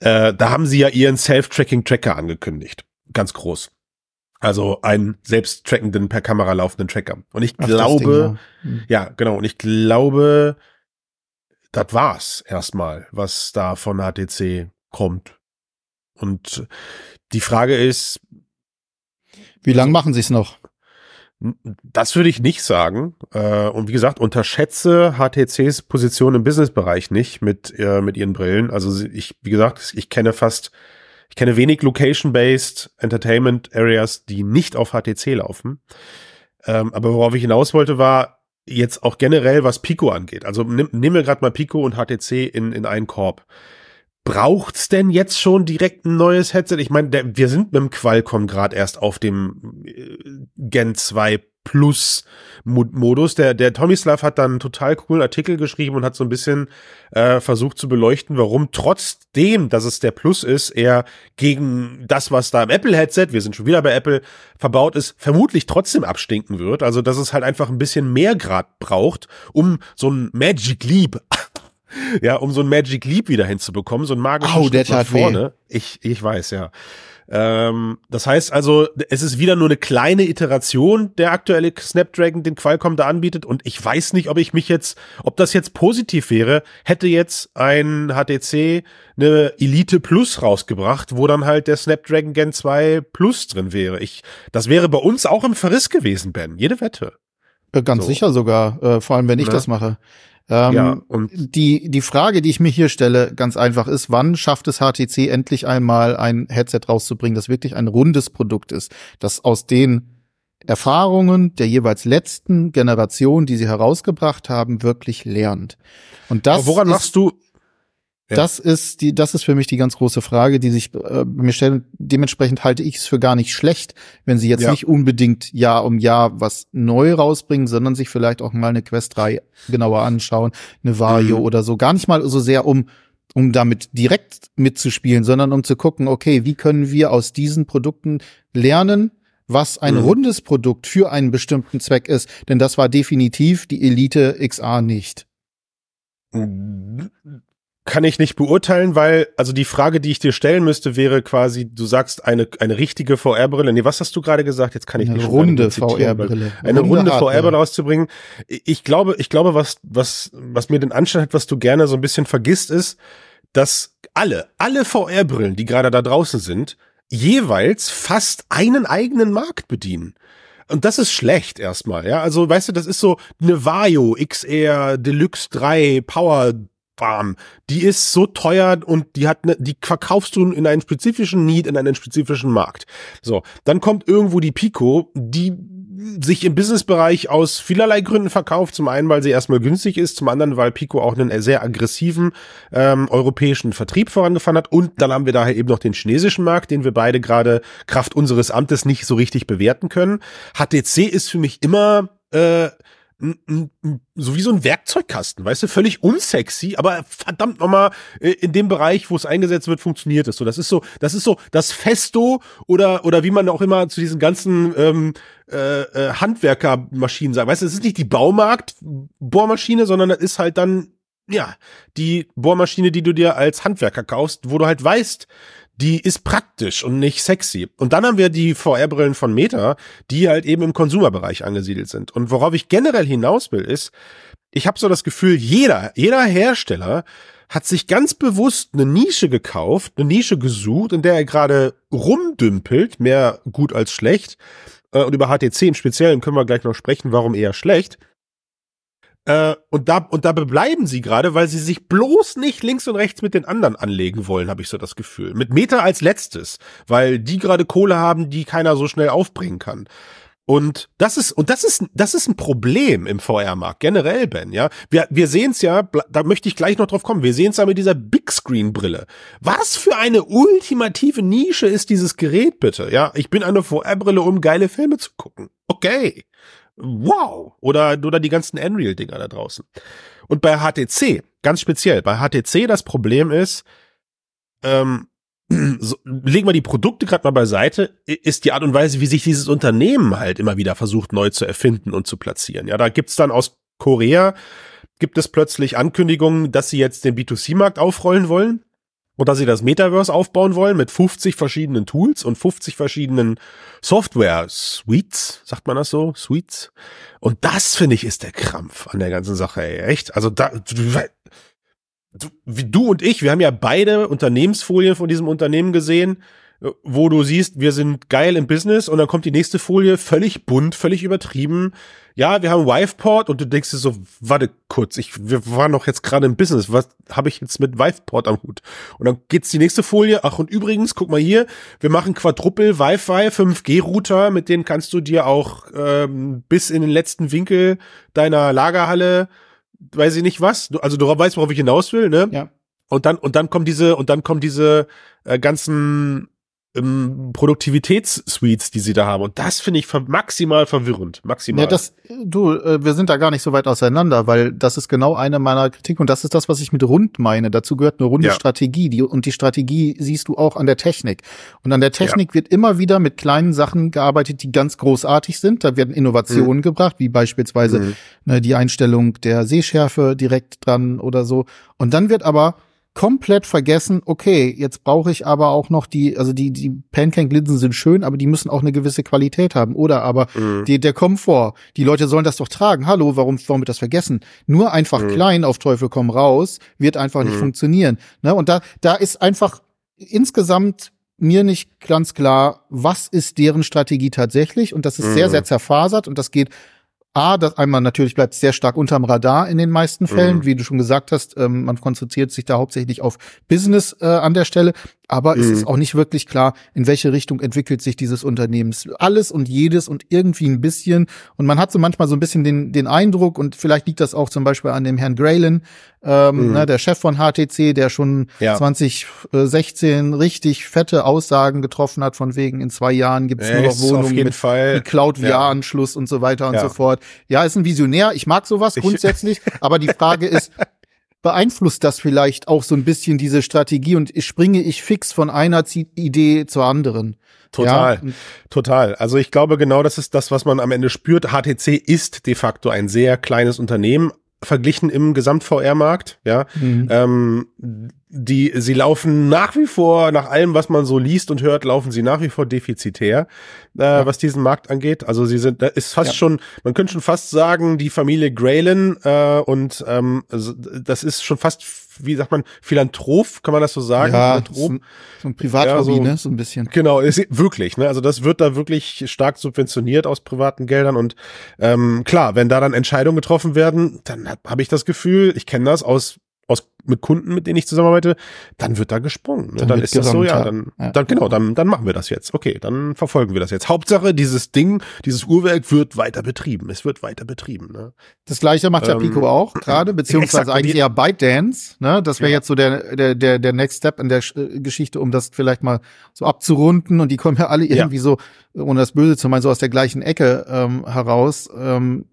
Äh, da haben sie ja ihren Self-Tracking-Tracker angekündigt ganz groß. Also einen selbst trackenden, per Kamera laufenden Tracker. Und ich Ach, glaube, Ding, ja. Hm. ja, genau, und ich glaube, das war's erstmal, was da von HTC kommt. Und die Frage ist, wie lange machen sie es noch? Das würde ich nicht sagen. Äh, und wie gesagt, unterschätze HTCs Position im Businessbereich nicht mit, äh, mit ihren Brillen. Also ich, wie gesagt, ich kenne fast ich kenne wenig Location-based Entertainment Areas, die nicht auf HTC laufen. Ähm, aber worauf ich hinaus wollte, war jetzt auch generell, was Pico angeht. Also nimm, nehmen wir gerade mal Pico und HTC in, in einen Korb. Braucht's denn jetzt schon direkt ein neues Headset? Ich meine, wir sind mit dem Qualcomm gerade erst auf dem äh, Gen 2 Plus Modus. Der, der Tomislav hat dann einen total coolen Artikel geschrieben und hat so ein bisschen äh, versucht zu beleuchten, warum trotzdem, dass es der Plus ist, er gegen das, was da im Apple-Headset, wir sind schon wieder bei Apple, verbaut ist, vermutlich trotzdem abstinken wird. Also, dass es halt einfach ein bisschen mehr Grad braucht, um so ein Magic Leap <laughs> ja, um so ein Magic Leap wieder hinzubekommen, so ein magisches oh, Schritt nach vorne. Weh. Ich, ich weiß, ja. Ähm, das heißt also, es ist wieder nur eine kleine Iteration, der aktuelle Snapdragon, den Qualcomm da anbietet. Und ich weiß nicht, ob ich mich jetzt, ob das jetzt positiv wäre, hätte jetzt ein HTC eine Elite Plus rausgebracht, wo dann halt der Snapdragon Gen 2 Plus drin wäre. Ich, das wäre bei uns auch im Verriss gewesen, Ben. Jede Wette. Äh, ganz so. sicher sogar, äh, vor allem wenn ich? Ne? das mache. Ähm, ja, und die, die Frage, die ich mir hier stelle, ganz einfach ist, wann schafft es HTC endlich einmal ein Headset rauszubringen, das wirklich ein rundes Produkt ist, das aus den Erfahrungen der jeweils letzten Generation, die sie herausgebracht haben, wirklich lernt. Und das Aber woran machst du ja. Das ist die, das ist für mich die ganz große Frage, die sich äh, mir stellen. Dementsprechend halte ich es für gar nicht schlecht, wenn sie jetzt ja. nicht unbedingt Jahr um Jahr was neu rausbringen, sondern sich vielleicht auch mal eine Quest 3 genauer anschauen, eine Vario mhm. oder so. Gar nicht mal so sehr um um damit direkt mitzuspielen, sondern um zu gucken, okay, wie können wir aus diesen Produkten lernen, was ein mhm. rundes Produkt für einen bestimmten Zweck ist. Denn das war definitiv die Elite XA nicht. Kann ich nicht beurteilen, weil, also die Frage, die ich dir stellen müsste, wäre quasi, du sagst eine, eine richtige VR-Brille. Nee, was hast du gerade gesagt? Jetzt kann ich eine nicht runde VR-Brille. Eine runde, runde VR-Brille rauszubringen. Ich glaube, ich glaube, was, was, was mir den Anschein hat, was du gerne so ein bisschen vergisst, ist, dass alle, alle VR-Brillen, die gerade da draußen sind, jeweils fast einen eigenen Markt bedienen. Und das ist schlecht erstmal, ja. Also, weißt du, das ist so eine Vario XR Deluxe 3 Power bam, die ist so teuer und die hat ne, die verkaufst du in einen spezifischen Need, in einen spezifischen Markt. So, dann kommt irgendwo die Pico, die sich im Businessbereich aus vielerlei Gründen verkauft. Zum einen, weil sie erstmal günstig ist, zum anderen, weil Pico auch einen sehr aggressiven ähm, europäischen Vertrieb vorangefahren hat. Und dann haben wir daher eben noch den chinesischen Markt, den wir beide gerade Kraft unseres Amtes nicht so richtig bewerten können. HTC ist für mich immer äh, so wie so ein Werkzeugkasten, weißt du, völlig unsexy, aber verdammt nochmal, äh, in dem Bereich, wo es eingesetzt wird, funktioniert es so. Das ist so, das ist so das Festo oder, oder wie man auch immer zu diesen ganzen ähm, äh, äh, Handwerkermaschinen sagt. Weißt du, es ist nicht die Baumarkt-Bohrmaschine, sondern das ist halt dann, ja, die Bohrmaschine, die du dir als Handwerker kaufst, wo du halt weißt, die ist praktisch und nicht sexy. Und dann haben wir die VR-Brillen von Meta, die halt eben im Konsumerbereich angesiedelt sind. Und worauf ich generell hinaus will, ist, ich habe so das Gefühl, jeder, jeder Hersteller hat sich ganz bewusst eine Nische gekauft, eine Nische gesucht, in der er gerade rumdümpelt, mehr gut als schlecht. Äh, und über HTC im Speziellen können wir gleich noch sprechen, warum eher schlecht. Äh, und da und da bleiben sie gerade, weil sie sich bloß nicht links und rechts mit den anderen anlegen wollen, habe ich so das Gefühl. Mit Meta als letztes, weil die gerade Kohle haben, die keiner so schnell aufbringen kann. Und das ist, und das ist, das ist ein Problem im VR-Markt, generell, Ben, ja. Wir, wir sehen es ja, da möchte ich gleich noch drauf kommen, wir sehen es ja mit dieser Big Screen-Brille. Was für eine ultimative Nische ist dieses Gerät, bitte, ja? Ich bin eine VR-Brille, um geile Filme zu gucken. Okay. Wow. Oder, oder die ganzen Unreal-Dinger da draußen. Und bei HTC, ganz speziell, bei HTC das Problem ist, ähm, <clears throat> so, legen wir die Produkte gerade mal beiseite, ist die Art und Weise, wie sich dieses Unternehmen halt immer wieder versucht, neu zu erfinden und zu platzieren. Ja, da gibt's dann aus Korea, gibt es plötzlich Ankündigungen, dass sie jetzt den B2C-Markt aufrollen wollen und dass sie das Metaverse aufbauen wollen mit 50 verschiedenen Tools und 50 verschiedenen Software-Suites, sagt man das so? Suites. Und das, finde ich, ist der Krampf an der ganzen Sache, ey. Echt? Also da, du, du, und ich, wir haben ja beide Unternehmensfolien von diesem Unternehmen gesehen, wo du siehst, wir sind geil im Business und dann kommt die nächste Folie völlig bunt, völlig übertrieben. Ja, wir haben Wiveport und du denkst dir so, warte kurz, ich, wir waren doch jetzt gerade im Business, was habe ich jetzt mit Wiveport am Hut? Und dann geht's die nächste Folie, ach und übrigens, guck mal hier, wir machen Quadruple Wi-Fi 5G-Router, mit denen kannst du dir auch ähm, bis in den letzten Winkel deiner Lagerhalle weiß ich nicht was. Du, also du weißt, worauf ich hinaus will, ne? Ja. Und dann und dann kommen diese und dann kommen diese äh, ganzen ähm, Produktivitätssuites, die sie da haben. Und das finde ich ver maximal verwirrend. Maximal. Ja, das, du, äh, wir sind da gar nicht so weit auseinander, weil das ist genau eine meiner Kritik und das ist das, was ich mit rund meine. Dazu gehört eine runde ja. Strategie. Die, und die Strategie siehst du auch an der Technik. Und an der Technik ja. wird immer wieder mit kleinen Sachen gearbeitet, die ganz großartig sind. Da werden Innovationen mhm. gebracht, wie beispielsweise mhm. ne, die Einstellung der Sehschärfe direkt dran oder so. Und dann wird aber komplett vergessen, okay, jetzt brauche ich aber auch noch die, also die, die Pancake-Linsen sind schön, aber die müssen auch eine gewisse Qualität haben. Oder aber mhm. die, der Komfort, die Leute sollen das doch tragen. Hallo, warum, warum wird das vergessen? Nur einfach mhm. klein auf Teufel komm raus, wird einfach nicht mhm. funktionieren. Ne? Und da, da ist einfach insgesamt mir nicht ganz klar, was ist deren Strategie tatsächlich. Und das ist sehr, mhm. sehr zerfasert und das geht A, das einmal natürlich bleibt sehr stark unterm Radar in den meisten Fällen, mhm. wie du schon gesagt hast, ähm, man konzentriert sich da hauptsächlich auf Business äh, an der Stelle, aber mhm. es ist auch nicht wirklich klar, in welche Richtung entwickelt sich dieses Unternehmen. Alles und jedes und irgendwie ein bisschen und man hat so manchmal so ein bisschen den, den Eindruck und vielleicht liegt das auch zum Beispiel an dem Herrn Graylin, ähm, mhm. ne, der Chef von HTC, der schon ja. 2016 richtig fette Aussagen getroffen hat, von wegen in zwei Jahren gibt es nur noch Wohnungen mit, mit Cloud-VR-Anschluss ja. und so weiter und ja. so fort. Ja, ist ein Visionär. Ich mag sowas grundsätzlich, aber die Frage ist, <laughs> beeinflusst das vielleicht auch so ein bisschen diese Strategie und springe ich fix von einer Idee zur anderen? Total, ja. total. Also ich glaube genau, das ist das, was man am Ende spürt. HTC ist de facto ein sehr kleines Unternehmen, verglichen im Gesamt-VR-Markt, ja. Mhm. Ähm, die, sie laufen nach wie vor, nach allem, was man so liest und hört, laufen sie nach wie vor defizitär, äh, ja. was diesen Markt angeht. Also sie sind, da ist fast ja. schon, man könnte schon fast sagen, die Familie Graylin äh, und ähm, also das ist schon fast, wie sagt man, Philanthrop, kann man das so sagen? Ja, Philanthrop. So ein Privathobby, ja, so, ne, so ein bisschen. Genau, ist, wirklich, ne, also das wird da wirklich stark subventioniert aus privaten Geldern und ähm, klar, wenn da dann Entscheidungen getroffen werden, dann habe hab ich das Gefühl, ich kenne das aus, mit Kunden, mit denen ich zusammenarbeite, dann wird da gesprungen. Ne? Dann, dann ist das so, ja, dann, ja. dann genau, dann, dann machen wir das jetzt. Okay, dann verfolgen wir das jetzt. Hauptsache, dieses Ding, dieses Uhrwerk wird weiter betrieben. Es wird weiter betrieben. Ne? Das gleiche macht ja ähm, Pico auch gerade, <clears throat> beziehungsweise exakt, eigentlich eher ByteDance. Ne? Das wäre ja. jetzt so der, der, der, der Next Step in der äh, Geschichte, um das vielleicht mal so abzurunden. Und die kommen ja alle irgendwie so, ohne das Böse zu meinen, so aus der gleichen Ecke ähm, heraus. Ähm,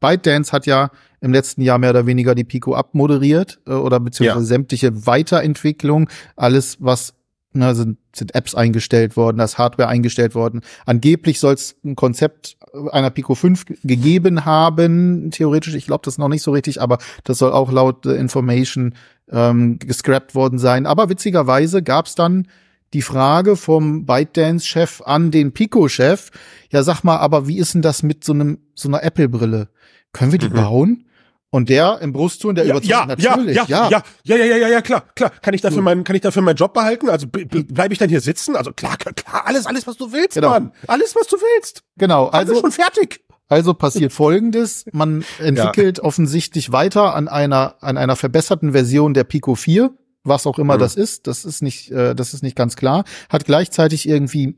ByteDance hat ja im letzten Jahr mehr oder weniger die Pico abmoderiert äh, oder beziehungsweise ja. sämtliche Weiterentwicklung, alles was na, sind, sind Apps eingestellt worden, das Hardware eingestellt worden. Angeblich soll es ein Konzept einer Pico 5 gegeben haben, theoretisch. Ich glaube das noch nicht so richtig, aber das soll auch laut The Information ähm, gescrapped worden sein. Aber witzigerweise gab es dann die Frage vom ByteDance-Chef an den Pico-Chef, ja sag mal, aber wie ist denn das mit so einem so einer Apple-Brille? Können wir die mhm. bauen? Und der im Brustton, der ja, überzeugt ja, natürlich. Ja, ja, ja, ja, ja, ja, ja, ja, klar, klar. Kann ich dafür meinen, kann ich dafür meinen Job behalten? Also bleibe ich dann hier sitzen? Also klar, klar, alles, alles, was du willst, genau. Mann. Alles, was du willst. Genau. Also schon fertig. Also passiert Folgendes. Man <laughs> entwickelt ja. offensichtlich weiter an einer, an einer verbesserten Version der Pico 4 was auch immer mhm. das ist, das ist nicht, äh, das ist nicht ganz klar, hat gleichzeitig irgendwie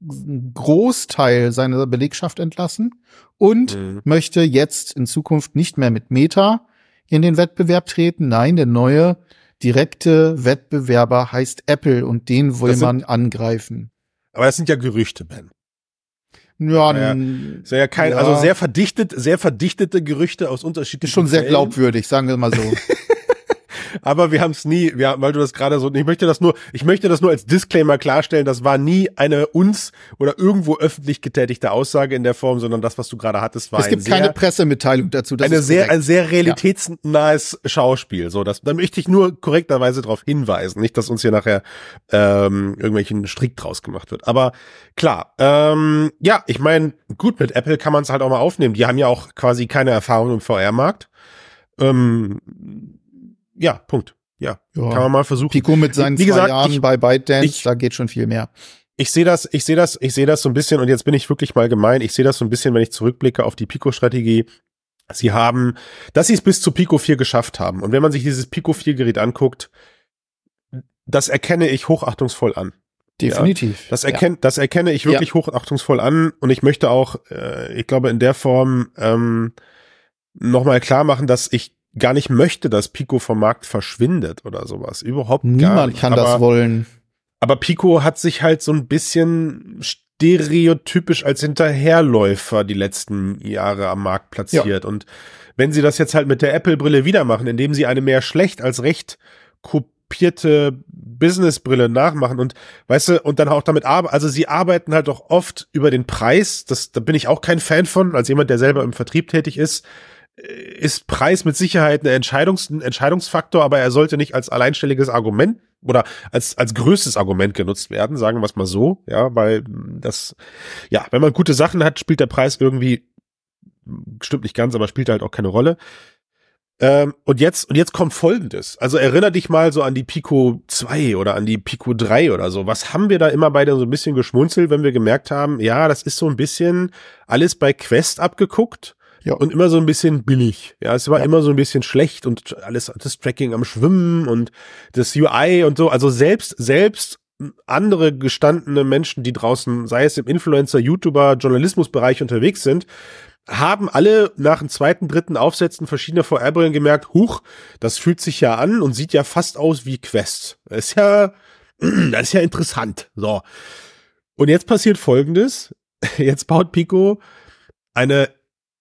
einen Großteil seiner Belegschaft entlassen und mhm. möchte jetzt in Zukunft nicht mehr mit Meta in den Wettbewerb treten. Nein, der neue direkte Wettbewerber heißt Apple und den will sind, man angreifen. Aber das sind ja Gerüchte, Ben. Ja, ja, ist ja kein, ja. also sehr verdichtet, sehr verdichtete Gerüchte aus unterschiedlichen. Schon sehr glaubwürdig, sagen wir mal so. <laughs> aber wir haben es nie, wir, weil du das gerade so, ich möchte das nur, ich möchte das nur als Disclaimer klarstellen, das war nie eine uns oder irgendwo öffentlich getätigte Aussage in der Form, sondern das, was du gerade hattest, war Es gibt sehr, keine Pressemitteilung dazu. Eine sehr, ein sehr realitätsnahes ja. Schauspiel. So, das, da möchte ich nur korrekterweise darauf hinweisen, nicht, dass uns hier nachher ähm, irgendwelchen Strick draus gemacht wird. Aber klar, ähm, ja, ich meine, gut, mit Apple kann man es halt auch mal aufnehmen. Die haben ja auch quasi keine Erfahrung im VR-Markt. Ähm, ja, Punkt. Ja, ja, kann man mal versuchen. Pico mit seinen Wie zwei gesagt, Jahren ich, bei ByteDance, ich, da geht schon viel mehr. Ich sehe das, ich sehe das, ich sehe das so ein bisschen und jetzt bin ich wirklich mal gemein. Ich sehe das so ein bisschen, wenn ich zurückblicke auf die Pico-Strategie. Sie haben, dass sie es bis zu Pico 4 geschafft haben. Und wenn man sich dieses Pico 4 Gerät anguckt, das erkenne ich hochachtungsvoll an. Definitiv. Ja, das, erkennt, ja. das erkenne ich wirklich ja. hochachtungsvoll an und ich möchte auch, äh, ich glaube, in der Form ähm, nochmal klar machen, dass ich gar nicht möchte, dass Pico vom Markt verschwindet oder sowas. Überhaupt Niemand gar nicht. kann aber, das wollen. Aber Pico hat sich halt so ein bisschen stereotypisch als Hinterherläufer die letzten Jahre am Markt platziert. Ja. Und wenn sie das jetzt halt mit der Apple-Brille wieder machen, indem sie eine mehr schlecht als recht kopierte Business-Brille nachmachen und weißt du, und dann auch damit arbeiten, also sie arbeiten halt auch oft über den Preis, das, da bin ich auch kein Fan von, als jemand, der selber im Vertrieb tätig ist, ist Preis mit Sicherheit ein, Entscheidungs ein Entscheidungsfaktor, aber er sollte nicht als alleinstelliges Argument oder als, als größtes Argument genutzt werden, sagen wir es mal so, ja, weil das, ja, wenn man gute Sachen hat, spielt der Preis irgendwie, stimmt nicht ganz, aber spielt halt auch keine Rolle. Ähm, und jetzt, und jetzt kommt Folgendes. Also erinner dich mal so an die Pico 2 oder an die Pico 3 oder so. Was haben wir da immer beide so ein bisschen geschmunzelt, wenn wir gemerkt haben, ja, das ist so ein bisschen alles bei Quest abgeguckt ja. Und immer so ein bisschen billig. Ja, es war ja. immer so ein bisschen schlecht und alles, das Tracking am Schwimmen und das UI und so. Also selbst, selbst andere gestandene Menschen, die draußen, sei es im Influencer, YouTuber, Journalismusbereich unterwegs sind, haben alle nach dem zweiten, dritten Aufsetzen verschiedener VR-Brillen gemerkt, huch, das fühlt sich ja an und sieht ja fast aus wie Quest. Das ist ja, <clears throat> das ist ja interessant. So. Und jetzt passiert Folgendes. <laughs> Jetzt baut Pico eine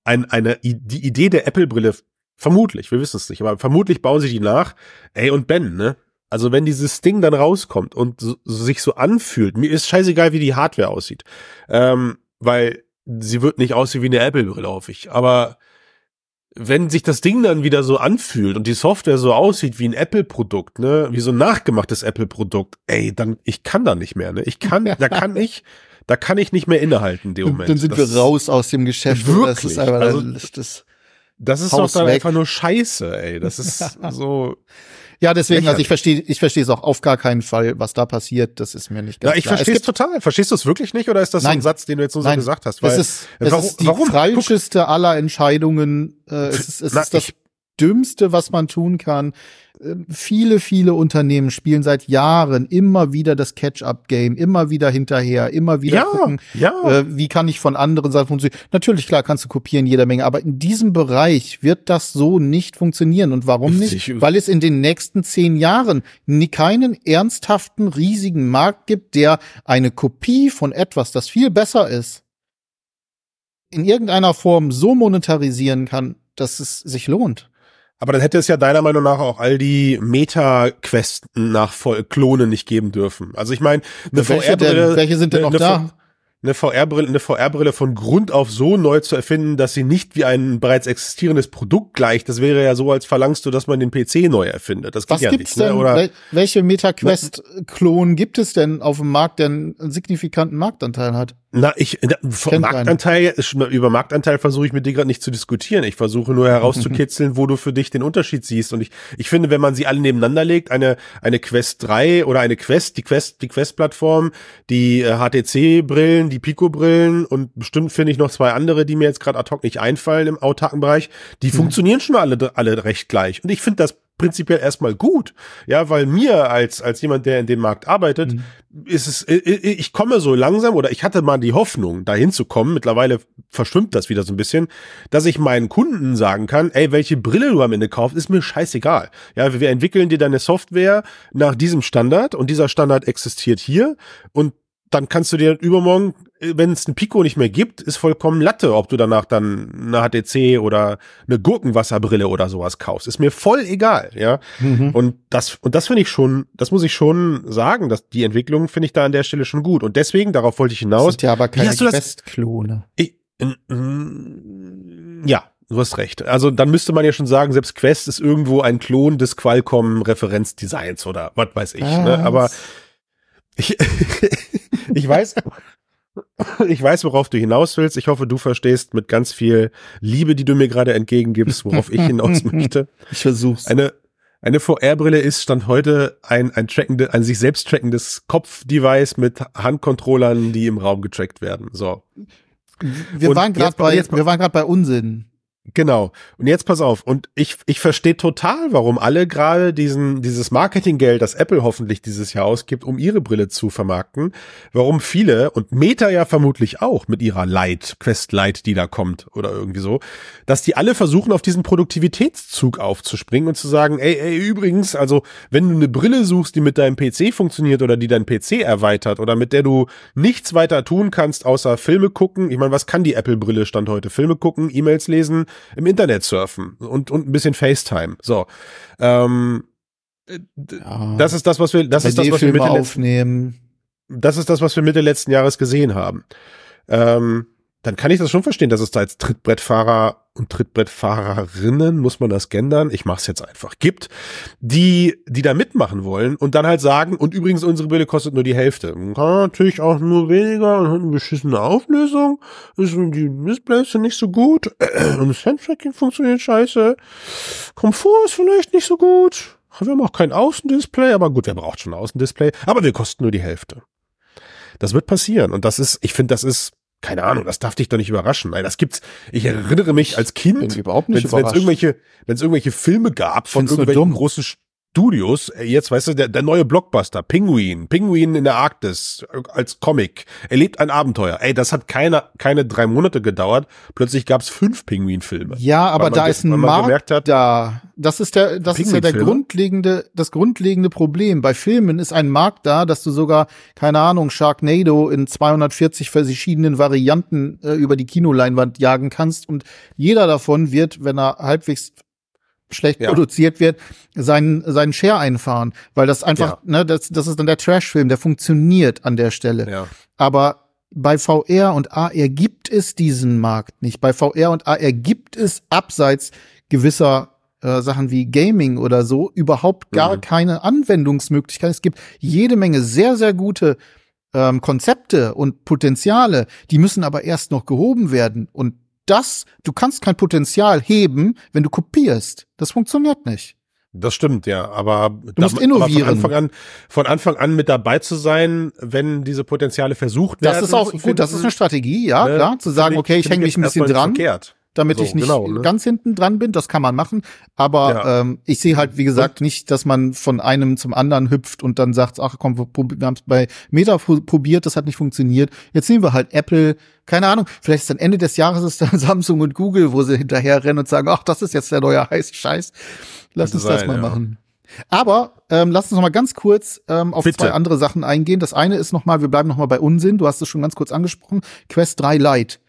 ein, eine, die Idee der Apple-Brille, vermutlich, wir wissen es nicht, aber vermutlich bauen sie die nach. Ey, und Ben, ne? Also wenn dieses Ding dann rauskommt und so, sich so anfühlt, mir ist scheißegal, wie die Hardware aussieht. Ähm, weil sie wird nicht aussehen wie eine Apple-Brille, hoffe ich. Aber wenn sich das Ding dann wieder so anfühlt und die Software so aussieht wie ein Apple-Produkt, ne, wie so ein nachgemachtes Apple-Produkt, ey, dann, ich kann da nicht mehr, ne? Ich kann, da kann <laughs> ich, da kann ich nicht mehr innehalten in dem Moment. Dann sind das wir raus aus dem Geschäft. Wirklich. Das ist einfach, also, das, das ist doch dann weg. einfach nur Scheiße, ey. Das ist <laughs> so. Ja, deswegen, also ich verstehe, ich verstehe es auch auf gar keinen Fall, was da passiert. Das ist mir nicht ganz Ja, ich verstehe es total. Verstehst du es wirklich nicht oder ist das nein, so ein Satz, den du jetzt so, so gesagt hast? Weil, es ist, es warum, ist die warum? falscheste aller Entscheidungen. Äh, es ist, es Na, ist das Dümmste, was man tun kann. Ähm, viele, viele Unternehmen spielen seit Jahren immer wieder das Catch-up-Game, immer wieder hinterher, immer wieder ja, gucken, ja. Äh, wie kann ich von anderen Seiten funktionieren. Natürlich, klar, kannst du kopieren jeder Menge, aber in diesem Bereich wird das so nicht funktionieren. Und warum nicht? Weil es in den nächsten zehn Jahren keinen ernsthaften, riesigen Markt gibt, der eine Kopie von etwas, das viel besser ist, in irgendeiner Form so monetarisieren kann, dass es sich lohnt. Aber dann hätte es ja deiner Meinung nach auch all die Meta-Questen nach Klonen nicht geben dürfen. Also ich meine, eine VR-Brille. Welche sind denn noch da? eine VR-Brille, eine VR-Brille von Grund auf so neu zu erfinden, dass sie nicht wie ein bereits existierendes Produkt gleicht. Das wäre ja so, als verlangst du, dass man den PC neu erfindet. Das geht Was ja gibt's nicht. Ne? Denn, ne? Oder welche MetaQuest-Klon gibt es denn auf dem Markt, der einen signifikanten Marktanteil hat? Na, ich Marktanteil über Marktanteil versuche ich mit dir gerade nicht zu diskutieren. Ich versuche nur herauszukitzeln, wo du für dich den Unterschied siehst. Und ich, ich finde, wenn man sie alle nebeneinander legt, eine eine Quest 3 oder eine Quest, die Quest, die Quest-Plattform, die äh, HTC-Brillen, die Pico-Brillen und bestimmt finde ich noch zwei andere, die mir jetzt gerade ad hoc nicht einfallen im autarken Bereich, die mhm. funktionieren schon alle alle recht gleich. Und ich finde das prinzipiell erstmal gut. Ja, weil mir als, als jemand, der in dem Markt arbeitet, mhm. ist es, ich komme so langsam oder ich hatte mal die Hoffnung, dahin zu kommen. Mittlerweile verschwimmt das wieder so ein bisschen, dass ich meinen Kunden sagen kann, ey, welche Brille du am Ende kaufst, ist mir scheißegal. Ja, wir entwickeln dir deine Software nach diesem Standard und dieser Standard existiert hier und dann kannst du dir übermorgen, wenn es ein Pico nicht mehr gibt, ist vollkommen Latte, ob du danach dann eine HTC oder eine Gurkenwasserbrille oder sowas kaufst. Ist mir voll egal, ja. Mhm. Und das, und das finde ich schon, das muss ich schon sagen, dass die Entwicklung finde ich da an der Stelle schon gut. Und deswegen, darauf wollte ich hinaus. Das sind ja aber keine Quest-Klone. Ja, du hast recht. Also dann müsste man ja schon sagen, selbst Quest ist irgendwo ein Klon des Qualcomm Referenzdesigns oder was weiß ich. Ne? Aber ich, <laughs> ich weiß, ich weiß, worauf du hinaus willst. Ich hoffe, du verstehst mit ganz viel Liebe, die du mir gerade entgegengibst, worauf ich hinaus <laughs> möchte. Ich versuch's. Eine, eine VR-Brille ist Stand heute ein, ein trackende, ein sich selbst trackendes Kopfdevice mit Handcontrollern, die im Raum getrackt werden. So. Wir Und waren gerade bei, wir waren gerade bei Unsinn. Genau. Und jetzt pass auf. Und ich, ich verstehe total, warum alle gerade diesen, dieses Marketinggeld, das Apple hoffentlich dieses Jahr ausgibt, um ihre Brille zu vermarkten, warum viele und Meta ja vermutlich auch mit ihrer Light, Quest Light, die da kommt oder irgendwie so, dass die alle versuchen, auf diesen Produktivitätszug aufzuspringen und zu sagen, ey, ey, übrigens, also, wenn du eine Brille suchst, die mit deinem PC funktioniert oder die dein PC erweitert oder mit der du nichts weiter tun kannst, außer Filme gucken. Ich meine, was kann die Apple-Brille Stand heute? Filme gucken, E-Mails lesen, im Internet surfen und, und ein bisschen FaceTime. So. Ähm, ja, das ist das, was wir, das ist das, was wir Mitte aufnehmen. Das ist das, was wir Mitte letzten Jahres gesehen haben. Ähm, dann kann ich das schon verstehen, dass es da als Trittbrettfahrer und Trittbrettfahrerinnen, muss man das gendern, ich mach's jetzt einfach, gibt, die, die da mitmachen wollen und dann halt sagen, und übrigens unsere Brille kostet nur die Hälfte. Kann natürlich auch nur weniger und hat eine beschissene Auflösung, die Displays sind nicht so gut. <clears throat> Und das Handtracking funktioniert scheiße, Komfort ist vielleicht nicht so gut, wir haben auch kein Außendisplay, aber gut, wer braucht schon ein Außendisplay, aber wir kosten nur die Hälfte. Das wird passieren und das ist, ich finde, das ist keine Ahnung, das darf dich doch nicht überraschen. Nein, das gibt's. Ich erinnere mich als Kind, wenn es irgendwelche, wenn es irgendwelche Filme gab von irgendwelchen großen Studios, äh, jetzt weißt du, der, der neue Blockbuster, Penguin, Penguin in der Arktis äh, als Comic, erlebt ein Abenteuer. Ey, das hat keine, keine drei Monate gedauert. Plötzlich gab's fünf Penguin-Filme. Ja, aber da ist ein Markt hat, da. Das ist der, das ist ja der grundlegende, das grundlegende Problem. Bei Filmen ist ein Markt da, dass du sogar, keine Ahnung, Sharknado in 240 verschiedenen Varianten äh, über die Kinoleinwand jagen kannst und jeder davon wird, wenn er halbwegs schlecht ja. produziert wird, seinen, seinen Share einfahren. Weil das einfach, ja. ne, das, das ist dann der Trash-Film, der funktioniert an der Stelle. Ja. Aber bei VR und AR gibt es diesen Markt nicht. Bei VR und AR gibt es abseits gewisser äh, Sachen wie Gaming oder so überhaupt gar mhm. keine Anwendungsmöglichkeit. Es gibt jede Menge sehr, sehr gute ähm, Konzepte und Potenziale, die müssen aber erst noch gehoben werden. Und das, du kannst kein Potenzial heben, wenn du kopierst. Das funktioniert nicht. Das stimmt, ja, aber du musst da, innovieren. von Anfang an, von Anfang an mit dabei zu sein, wenn diese Potenziale versucht werden. Das ist auch gut, das ist eine Strategie, ja, ne, klar, zu sagen, okay, ich hänge mich ein bisschen dran. Verkehrt damit so, ich nicht genau, ne? ganz hinten dran bin. Das kann man machen. Aber ja. ähm, ich sehe halt, wie gesagt, nicht, dass man von einem zum anderen hüpft und dann sagt, ach komm, wir, wir haben es bei Meta probiert, das hat nicht funktioniert. Jetzt sehen wir halt Apple, keine Ahnung, vielleicht ist dann Ende des Jahres ist dann <laughs> Samsung und Google, wo sie hinterher rennen und sagen, ach, das ist jetzt der neue heiße Scheiß. Lass uns das mal ja. machen. Aber ähm, lass uns noch mal ganz kurz ähm, auf Bitte. zwei andere Sachen eingehen. Das eine ist noch mal, wir bleiben noch mal bei Unsinn. Du hast es schon ganz kurz angesprochen. Quest 3 Lite.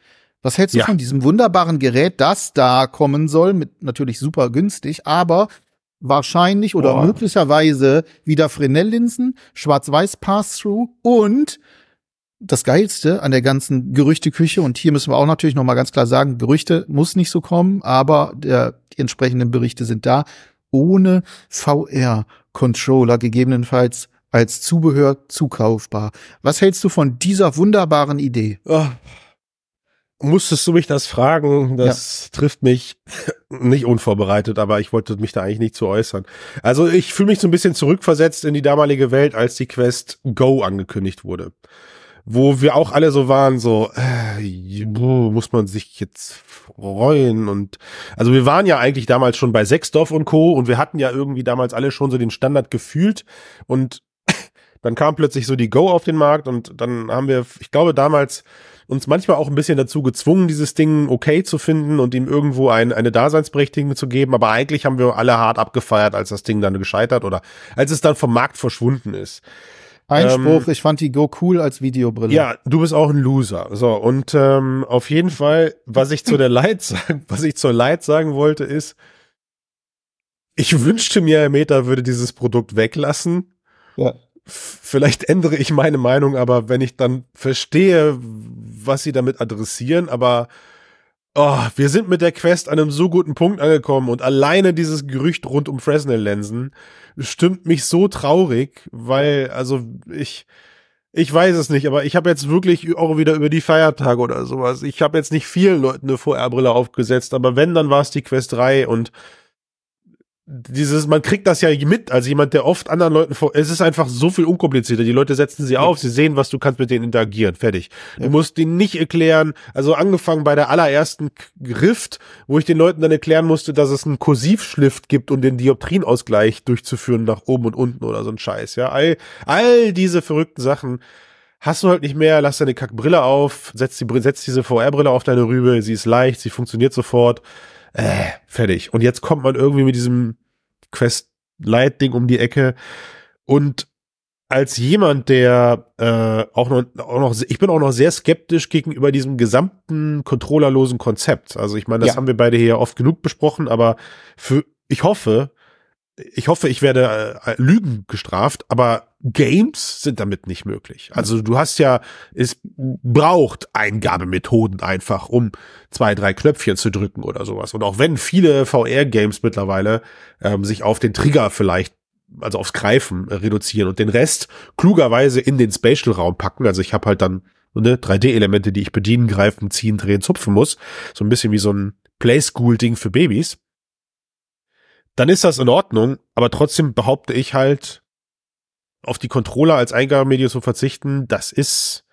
Was hältst du ja. von diesem wunderbaren Gerät, das da kommen soll, mit natürlich super günstig, aber wahrscheinlich oder oh. möglicherweise wieder Fresnel-Linsen, Schwarz-Weiß Pass-Through und das Geilste an der ganzen Gerüchteküche, und hier müssen wir auch natürlich nochmal ganz klar sagen, Gerüchte muss nicht so kommen, aber der, die entsprechenden Berichte sind da, ohne VR-Controller gegebenenfalls als Zubehör zukaufbar. Was hältst du von dieser wunderbaren Idee? Oh, musstest du mich das fragen? Das ja. trifft mich <laughs> nicht unvorbereitet, aber ich wollte mich da eigentlich nicht zu äußern. Also ich fühle mich so ein bisschen zurückversetzt in die damalige Welt, als die Quest Go angekündigt wurde. wo wir auch alle so waren, so, äh, muss man sich jetzt freuen und, also wir waren ja eigentlich damals schon bei Sechsdorf und Co. und wir hatten ja irgendwie damals alle schon so den Standard gefühlt und dann kam plötzlich so die Go auf den Markt und dann haben wir, ich glaube damals, uns manchmal auch ein bisschen dazu gezwungen, dieses Ding okay zu finden und ihm irgendwo ein, eine Daseinsberechtigung zu geben. Aber eigentlich haben wir alle hart abgefeiert, als das Ding dann gescheitert oder als es dann vom Markt verschwunden ist. Einspruch, ähm, ich fand die Go cool als Videobrille. Ja, du bist auch ein Loser. So, und ähm, auf jeden Fall, was ich zu der Light sagen, <laughs> was ich zur Light sagen wollte, ist, ich wünschte mir, Meta würde dieses Produkt weglassen. Ja. Vielleicht ändere ich meine Meinung, aber wenn ich dann verstehe, was sie damit adressieren, aber oh, wir sind mit der Quest an einem so guten Punkt angekommen und alleine dieses Gerücht rund um Fresnel-Lensen stimmt mich so traurig, weil, also ich, ich weiß es nicht, aber ich habe jetzt wirklich auch wieder über die Feiertage oder sowas. Ich habe jetzt nicht vielen Leuten eine VR-Brille aufgesetzt, aber wenn, dann war es die Quest 3 und dieses, man kriegt das ja mit, als jemand, der oft anderen Leuten vor, es ist einfach so viel unkomplizierter. Die Leute setzen sie auf, sie sehen, was du kannst mit denen interagieren, fertig. Ja. Du musst denen nicht erklären, also angefangen bei der allerersten Rift, wo ich den Leuten dann erklären musste, dass es einen Kursivschlift gibt, um den Dioptrienausgleich durchzuführen nach oben und unten oder so ein Scheiß, ja. All, all diese verrückten Sachen hast du halt nicht mehr, lass deine Kackbrille auf, setz, die, setz diese VR-Brille auf deine Rübe, sie ist leicht, sie funktioniert sofort äh, fertig. Und jetzt kommt man irgendwie mit diesem Quest Light Ding um die Ecke und als jemand, der äh, auch, noch, auch noch, ich bin auch noch sehr skeptisch gegenüber diesem gesamten controllerlosen Konzept. Also ich meine, das ja. haben wir beide hier oft genug besprochen, aber für, ich hoffe, ich hoffe, ich werde äh, Lügen gestraft, aber Games sind damit nicht möglich. Also du hast ja, es braucht Eingabemethoden einfach, um zwei, drei Knöpfchen zu drücken oder sowas. Und auch wenn viele VR-Games mittlerweile ähm, sich auf den Trigger vielleicht, also aufs Greifen äh, reduzieren und den Rest klugerweise in den Spatial-Raum packen. Also ich habe halt dann ne, 3D-Elemente, die ich bedienen, greifen, ziehen, drehen, zupfen muss. So ein bisschen wie so ein Play-School-Ding für Babys dann ist das in Ordnung, aber trotzdem behaupte ich halt, auf die Controller als Eingabemedium zu verzichten, das ist,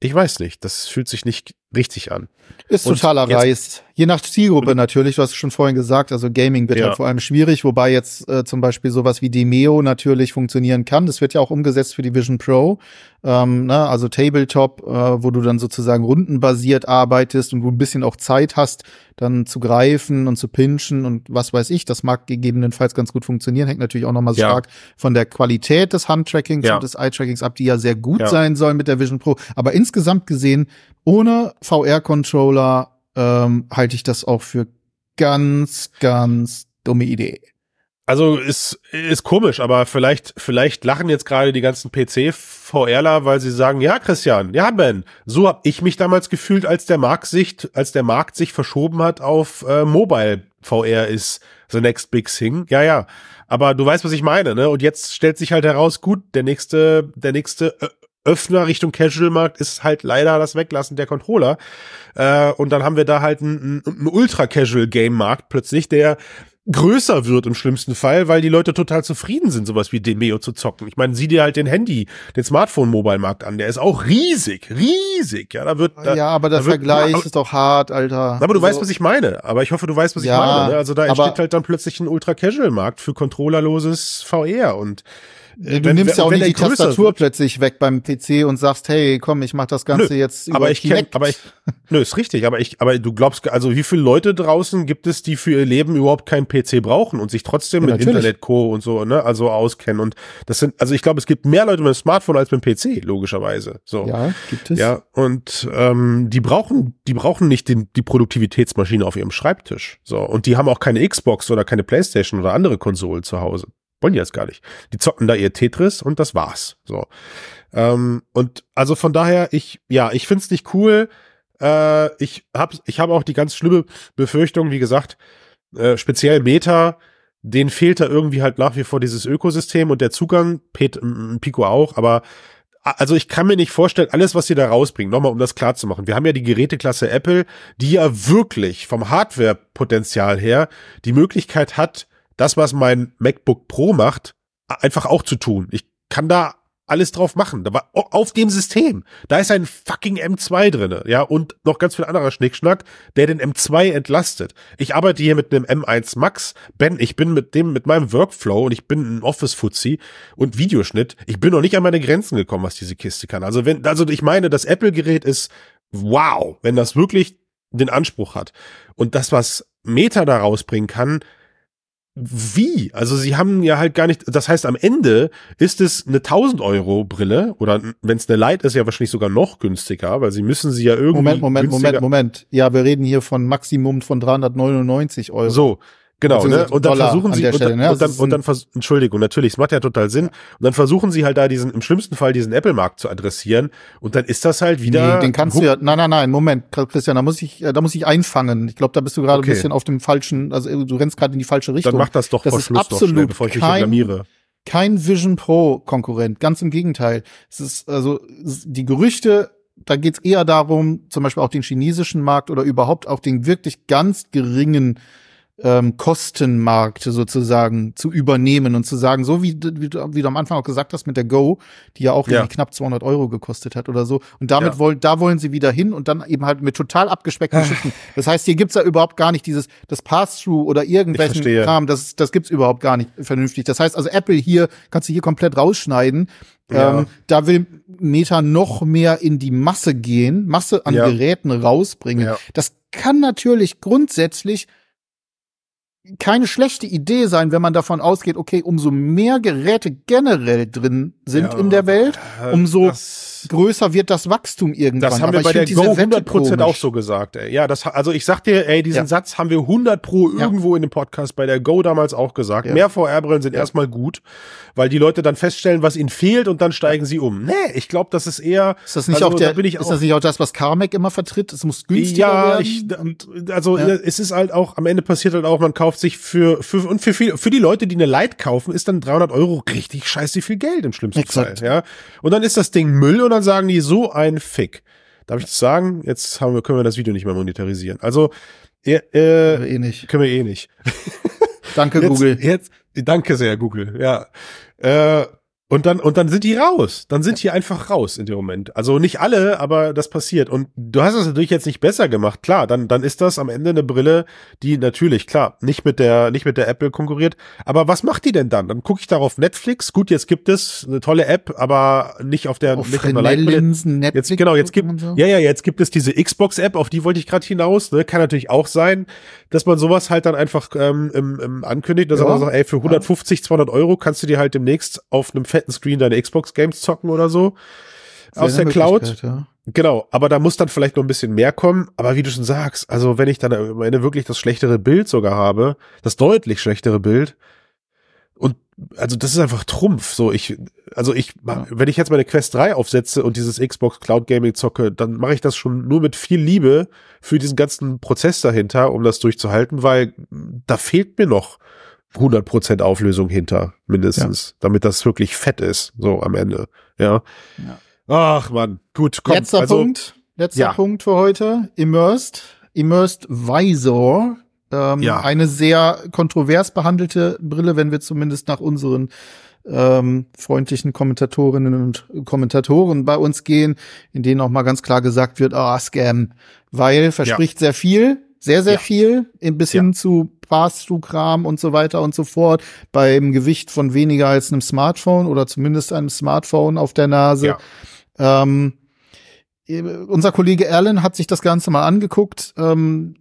ich weiß nicht, das fühlt sich nicht richtig an. Ist Und totaler Reis. Je nach Zielgruppe natürlich, du hast schon vorhin gesagt, also Gaming wird ja. halt vor allem schwierig, wobei jetzt äh, zum Beispiel sowas wie Demeo natürlich funktionieren kann. Das wird ja auch umgesetzt für die Vision Pro, ähm, ne? also Tabletop, äh, wo du dann sozusagen rundenbasiert arbeitest und wo ein bisschen auch Zeit hast, dann zu greifen und zu pinchen und was weiß ich. Das mag gegebenenfalls ganz gut funktionieren, hängt natürlich auch nochmal ja. stark von der Qualität des Handtrackings ja. und des Eye-Trackings ab, die ja sehr gut sein soll mit der Vision Pro. Aber insgesamt gesehen, ohne VR-Controller ähm, halte ich das auch für ganz, ganz dumme Idee. Also ist ist komisch, aber vielleicht vielleicht lachen jetzt gerade die ganzen PC VRler, weil sie sagen, ja Christian, ja Ben, so hab ich mich damals gefühlt, als der Markt sich als der Markt sich verschoben hat auf äh, Mobile VR ist the next big thing. Ja, ja, aber du weißt, was ich meine, ne? Und jetzt stellt sich halt heraus, gut, der nächste der nächste äh, Öffner Richtung Casual-Markt ist halt leider das Weglassen der Controller. Äh, und dann haben wir da halt einen, einen Ultra-Casual-Game-Markt plötzlich, der größer wird im schlimmsten Fall, weil die Leute total zufrieden sind, sowas wie Demeo zu zocken. Ich meine, sieh dir halt den Handy, den Smartphone-Mobile-Markt an, der ist auch riesig, riesig. Ja, da wird da, ja, aber der Vergleich wird, ist doch hart, Alter. Aber du also, weißt, was ich meine. Aber ich hoffe, du weißt, was ja, ich meine. Ne? Also da entsteht halt dann plötzlich ein Ultra-Casual-Markt für controllerloses VR und du wenn, nimmst ja auch nicht die Tastatur wird. plötzlich weg beim PC und sagst, hey, komm, ich mach das Ganze Nö, jetzt über aber ich kenn, aber ich, Nö, ist richtig, aber ich, aber du glaubst, also wie viele Leute draußen gibt es, die für ihr Leben überhaupt keinen PC brauchen und sich trotzdem ja, mit natürlich. Internet Co. und so, ne, also auskennen und das sind, also ich glaube, es gibt mehr Leute mit dem Smartphone als mit dem PC, logischerweise. So. Ja, gibt es. Ja, und ähm, die brauchen, die brauchen nicht den, die Produktivitätsmaschine auf ihrem Schreibtisch. So. Und die haben auch keine Xbox oder keine Playstation oder andere Konsolen zu Hause. Wollen die jetzt gar nicht. Die zocken da ihr Tetris und das war's. So. Ähm, und also von daher, ich, ja, ich find's nicht cool. Äh, ich habe ich hab auch die ganz schlimme Befürchtung, wie gesagt, äh, speziell Meta, denen fehlt da irgendwie halt nach wie vor dieses Ökosystem und der Zugang, Pet, Pico auch, aber also ich kann mir nicht vorstellen, alles, was sie da rausbringen, nochmal um das klar zu machen. Wir haben ja die Geräteklasse Apple, die ja wirklich vom Hardware-Potenzial her die Möglichkeit hat, das, was mein MacBook Pro macht, einfach auch zu tun. Ich kann da alles drauf machen. Da war auf dem System. Da ist ein fucking M2 drinne, ja, und noch ganz viel anderer Schnickschnack, der den M2 entlastet. Ich arbeite hier mit einem M1 Max. Ben, ich bin mit dem, mit meinem Workflow und ich bin ein Office-Fuzzi und Videoschnitt. Ich bin noch nicht an meine Grenzen gekommen, was diese Kiste kann. Also wenn, also ich meine, das Apple-Gerät ist wow, wenn das wirklich den Anspruch hat. Und das, was Meta da rausbringen kann, wie? Also sie haben ja halt gar nicht, das heißt am Ende ist es eine 1000 Euro Brille oder wenn es eine Light ist, ja wahrscheinlich sogar noch günstiger, weil sie müssen sie ja irgendwie Moment, Moment, Moment, Moment. Ja, wir reden hier von Maximum von 399 Euro. So, Genau, ne? Und dann versuchen sie, und dann, ne? und dann, und dann, Entschuldigung, natürlich, es macht ja total Sinn. Und dann versuchen sie halt da diesen, im schlimmsten Fall diesen Apple-Markt zu adressieren. Und dann ist das halt wieder. Nee, den kannst du ja, nein, nein, nein, Moment, Christian, da muss ich, da muss ich einfangen. Ich glaube, da bist du gerade okay. ein bisschen auf dem falschen, also du rennst gerade in die falsche Richtung. Dann mach das doch das vor Schluss absolut schnell, bevor ich kein, mich blamiere. Kein Vision Pro Konkurrent, ganz im Gegenteil. Es ist, also, die Gerüchte da geht's eher darum, zum Beispiel auch den chinesischen Markt oder überhaupt auch den wirklich ganz geringen ähm, Kostenmarkt sozusagen zu übernehmen und zu sagen, so wie, wie, du, wie du am Anfang auch gesagt hast mit der Go, die ja auch ja. knapp 200 Euro gekostet hat oder so. Und damit ja. wollen, da wollen sie wieder hin und dann eben halt mit total abgespeckten Schriften. Das heißt, hier gibt's ja überhaupt gar nicht dieses, das Pass-Through oder irgendwelchen Kram, das, das gibt's überhaupt gar nicht vernünftig. Das heißt also, Apple hier, kannst du hier komplett rausschneiden. Ja. Ähm, da will Meta noch mehr in die Masse gehen, Masse an. Geräten rausbringen. Das kann natürlich grundsätzlich keine schlechte Idee sein, wenn man davon ausgeht, okay, umso mehr Geräte generell drin sind ja, in der Welt, umso größer wird das Wachstum irgendwann. Das haben wir bei der Go 100 Prozent auch so gesagt. Ey. Ja, das, also ich sag dir, ey, diesen ja. Satz haben wir 100 pro irgendwo ja. in dem Podcast bei der Go damals auch gesagt. Ja. Mehr VR-Brillen sind erstmal gut, weil die Leute dann feststellen, was ihnen fehlt und dann steigen sie um. Nee, ich glaube, das ist eher. Ist das nicht also, auch der, da ist das nicht auch das, was Carmack immer vertritt? Es muss günstiger ja, werden. Ich, also es ist halt auch, am Ende passiert halt auch, man kauft sich für, für und für, viel, für die Leute, die eine Light kaufen, ist dann 300 Euro richtig scheiße viel Geld im schlimmsten Exakt. Fall. Ja, und dann ist das Ding Müll und dann sagen die so ein Fick. Darf ich das sagen? Jetzt haben wir, können wir das Video nicht mehr monetarisieren. Also, äh, können wir eh nicht. Können wir eh nicht. Danke, jetzt, Google. Jetzt, danke sehr, Google. Ja. Äh, und dann, und dann sind die raus. Dann sind die einfach raus in dem Moment. Also nicht alle, aber das passiert. Und du hast es natürlich jetzt nicht besser gemacht. Klar, dann, dann ist das am Ende eine Brille, die natürlich, klar, nicht mit der, nicht mit der Apple konkurriert. Aber was macht die denn dann? Dann gucke ich darauf Netflix. Gut, jetzt gibt es eine tolle App, aber nicht auf der, auf nicht auf einer Linsen, Netflix jetzt, genau, jetzt gibt, so. ja, ja, jetzt gibt es diese Xbox-App, auf die wollte ich gerade hinaus. Ne? Kann natürlich auch sein, dass man sowas halt dann einfach ähm, im, im ankündigt, dass ja. man sagt, ey, für 150, 200 Euro kannst du dir halt demnächst auf einem fetten Screen deine Xbox Games zocken oder so. Aus der Cloud. Ja. Genau, aber da muss dann vielleicht noch ein bisschen mehr kommen. Aber wie du schon sagst, also wenn ich dann am Ende wirklich das schlechtere Bild sogar habe, das deutlich schlechtere Bild, und also das ist einfach Trumpf. So, ich, also ich, ja. wenn ich jetzt meine Quest 3 aufsetze und dieses Xbox Cloud Gaming zocke, dann mache ich das schon nur mit viel Liebe für diesen ganzen Prozess dahinter, um das durchzuhalten, weil da fehlt mir noch 100% Auflösung hinter, mindestens, ja. damit das wirklich fett ist, so am Ende. Ja. ja. Ach man, gut, komm. Letzter also, Punkt, letzter ja. Punkt für heute. Immersed, Immersed Visor. Ähm, ja. Eine sehr kontrovers behandelte Brille, wenn wir zumindest nach unseren ähm, freundlichen Kommentatorinnen und Kommentatoren bei uns gehen, in denen auch mal ganz klar gesagt wird, ah, oh, Scam, weil verspricht sehr viel, sehr, sehr ja. viel, bis hin zu Pass-Through-Kram und so weiter und so fort, beim Gewicht von weniger als einem Smartphone oder zumindest einem Smartphone auf der Nase. Ja. Ähm, unser Kollege Allen hat sich das Ganze mal angeguckt, ähm,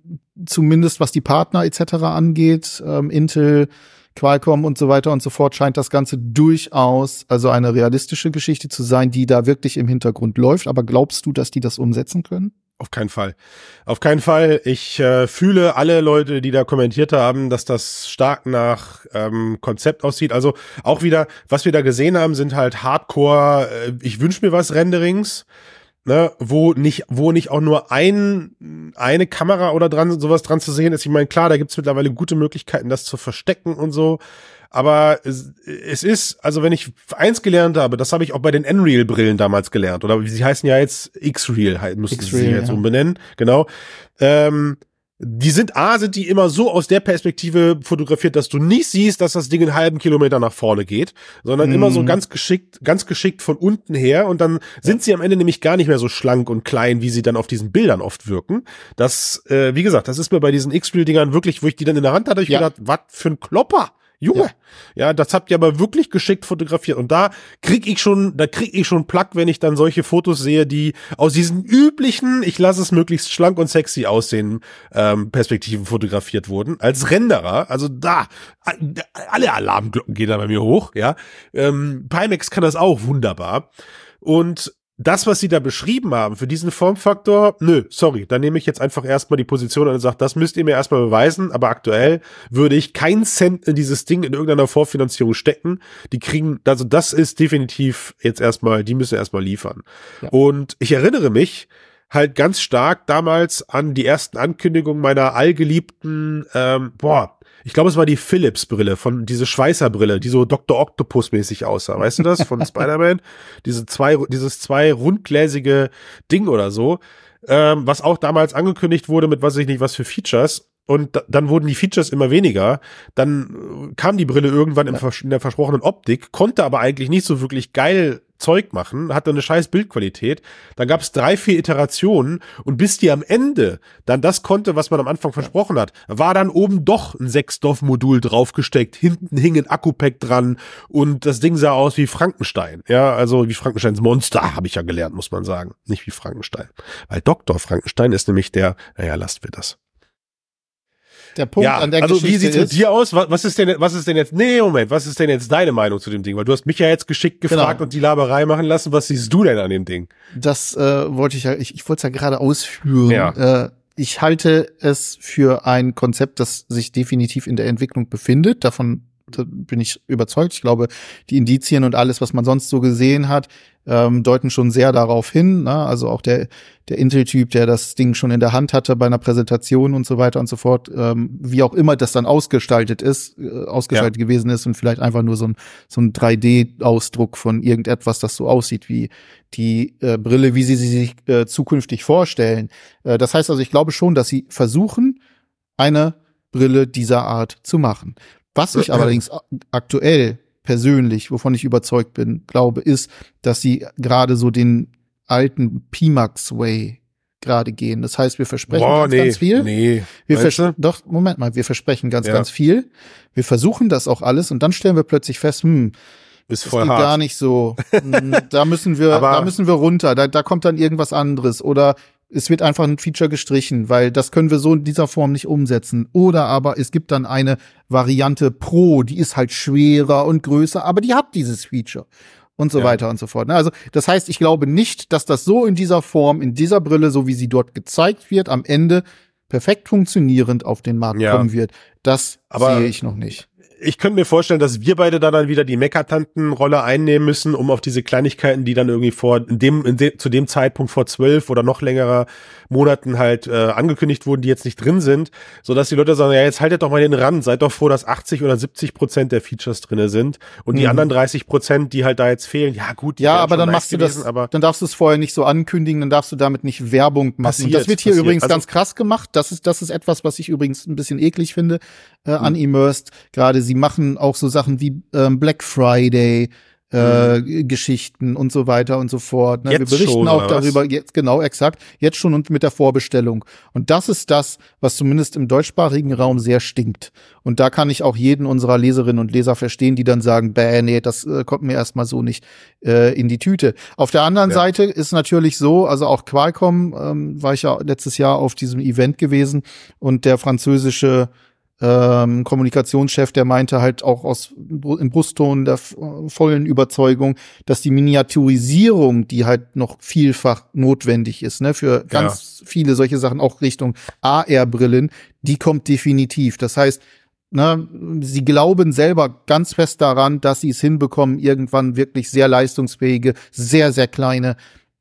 zumindest was die Partner etc. angeht. Ähm, Intel, Qualcomm und so weiter und so fort scheint das Ganze durchaus also eine realistische Geschichte zu sein, die da wirklich im Hintergrund läuft. Aber glaubst du, dass die das umsetzen können? Auf keinen Fall. Auf keinen Fall. Ich äh, fühle alle Leute, die da kommentiert haben, dass das stark nach ähm, Konzept aussieht. Also auch wieder, was wir da gesehen haben, sind halt Hardcore, äh, ich wünsche mir was Renderings, ne, wo nicht, wo nicht auch nur ein, eine Kamera oder dran, sowas dran zu sehen ist. Ich meine, klar, da gibt's mittlerweile gute Möglichkeiten, das zu verstecken und so. Aber es, es ist, also wenn ich eins gelernt habe, das habe ich auch bei den Nreal-Brillen damals gelernt. Oder sie heißen ja jetzt X-Real, müssen sie sich jetzt ja. umbenennen. Genau. Ähm, die sind A, sind die immer so aus der Perspektive fotografiert, dass du nicht siehst, dass das Ding einen halben Kilometer nach vorne geht, sondern mhm. immer so ganz geschickt, ganz geschickt von unten her und dann sind sie am Ende nämlich gar nicht mehr so schlank und klein, wie sie dann auf diesen Bildern oft wirken. Das, äh, wie gesagt, das ist mir bei diesen X-Reel-Dingern wirklich, wo ich die dann in der Hand hatte, ich ja. gedacht, was für ein Klopper. Junge, ja. ja. das habt ihr aber wirklich geschickt fotografiert. Und da krieg ich schon, da krieg ich schon Plack, wenn ich dann solche Fotos sehe, die aus diesen üblichen, ich lasse es möglichst schlank und sexy aussehen, ähm, Perspektiven fotografiert wurden. Als Renderer, also da, alle Alarmglocken gehen da bei mir hoch, ja. Ähm, Pimax kann das auch wunderbar. Und das, was sie da beschrieben haben für diesen Formfaktor, nö, sorry, da nehme ich jetzt einfach erstmal die Position und sage, das müsst ihr mir erstmal beweisen, aber aktuell würde ich keinen Cent in dieses Ding in irgendeiner Vorfinanzierung stecken. Die kriegen, also das ist definitiv jetzt erstmal, die müssen erstmal liefern. Ja. Und ich erinnere mich halt ganz stark damals an die ersten Ankündigungen meiner allgeliebten, ähm, boah, ich glaube, es war die Philips-Brille von diese Schweißerbrille, die so Dr. Octopus-mäßig aussah. Weißt du das? Von <laughs> Spider-Man? Diese zwei, dieses zwei rundgläsige Ding oder so. Ähm, was auch damals angekündigt wurde mit was ich nicht, was für Features. Und dann wurden die Features immer weniger. Dann äh, kam die Brille irgendwann in der versprochenen Optik, konnte aber eigentlich nicht so wirklich geil Zeug machen, hatte eine scheiß Bildqualität. Dann gab es drei, vier Iterationen und bis die am Ende dann das konnte, was man am Anfang versprochen hat, war dann oben doch ein Sechsdorf-Modul draufgesteckt, hinten hing ein Akku-Pack dran und das Ding sah aus wie Frankenstein. Ja, also wie Frankensteins Monster, habe ich ja gelernt, muss man sagen. Nicht wie Frankenstein. Weil Dr. Frankenstein ist nämlich der, naja, lasst wir das der Punkt ja, an der also Geschichte wie sieht's mit dir aus? Was, was ist denn, was ist denn jetzt, nee, Moment, was ist denn jetzt deine Meinung zu dem Ding? Weil du hast mich ja jetzt geschickt genau. gefragt genau. und die Laberei machen lassen. Was siehst du denn an dem Ding? Das äh, wollte ich ja, ich, ich wollte es ja gerade ausführen. Ja. Äh, ich halte es für ein Konzept, das sich definitiv in der Entwicklung befindet. Davon bin ich überzeugt. Ich glaube, die Indizien und alles, was man sonst so gesehen hat, ähm, deuten schon sehr darauf hin. Ne? Also auch der, der Intel-Typ, der das Ding schon in der Hand hatte bei einer Präsentation und so weiter und so fort, ähm, wie auch immer das dann ausgestaltet ist, äh, ausgestaltet ja. gewesen ist und vielleicht einfach nur so ein, so ein 3D-Ausdruck von irgendetwas, das so aussieht wie die äh, Brille, wie sie sie sich äh, zukünftig vorstellen. Äh, das heißt also, ich glaube schon, dass sie versuchen, eine Brille dieser Art zu machen. Was ich allerdings aktuell persönlich, wovon ich überzeugt bin, glaube, ist, dass sie gerade so den alten Pimax Way gerade gehen. Das heißt, wir versprechen Boah, ganz, nee, ganz viel. Nee. Wir vers doch, Moment mal, wir versprechen ganz, ja. ganz viel. Wir versuchen das auch alles und dann stellen wir plötzlich fest, hm, ist voll hart. gar nicht so. Hm, da müssen wir, <laughs> da müssen wir runter. Da, da kommt dann irgendwas anderes. Oder es wird einfach ein Feature gestrichen, weil das können wir so in dieser Form nicht umsetzen. Oder aber es gibt dann eine Variante Pro, die ist halt schwerer und größer, aber die hat dieses Feature und so ja. weiter und so fort. Also das heißt, ich glaube nicht, dass das so in dieser Form, in dieser Brille, so wie sie dort gezeigt wird, am Ende perfekt funktionierend auf den Markt ja. kommen wird. Das aber sehe ich noch nicht ich könnte mir vorstellen, dass wir beide da dann wieder die Meckertanten-Rolle einnehmen müssen, um auf diese Kleinigkeiten, die dann irgendwie vor in dem, in de, zu dem Zeitpunkt vor zwölf oder noch längerer Monaten halt äh, angekündigt wurden, die jetzt nicht drin sind, so dass die Leute sagen, ja, jetzt haltet doch mal den Rand, seid doch froh, dass 80 oder 70 Prozent der Features drinne sind und mhm. die anderen 30 Prozent, die halt da jetzt fehlen, ja gut. Ja, aber dann machst du gewesen, das, aber dann darfst du es vorher nicht so ankündigen, dann darfst du damit nicht Werbung machen. Passiert, das wird hier passiert. übrigens also, ganz krass gemacht. Das ist, das ist etwas, was ich übrigens ein bisschen eklig finde äh, an mhm. Immersed. Gerade sie machen auch so Sachen wie ähm, Black Friday, äh, mhm. Geschichten und so weiter und so fort. Ne? Wir berichten schon, auch darüber, was? jetzt genau exakt, jetzt schon und mit der Vorbestellung. Und das ist das, was zumindest im deutschsprachigen Raum sehr stinkt. Und da kann ich auch jeden unserer Leserinnen und Leser verstehen, die dann sagen, bäh, nee, das äh, kommt mir erstmal so nicht äh, in die Tüte. Auf der anderen ja. Seite ist natürlich so, also auch Qualcomm ähm, war ich ja letztes Jahr auf diesem Event gewesen und der französische ähm, Kommunikationschef, der meinte halt auch aus im Brustton der vollen Überzeugung, dass die Miniaturisierung, die halt noch vielfach notwendig ist, ne, für ganz ja. viele solche Sachen, auch Richtung AR-Brillen, die kommt definitiv. Das heißt, ne, sie glauben selber ganz fest daran, dass sie es hinbekommen, irgendwann wirklich sehr leistungsfähige, sehr, sehr kleine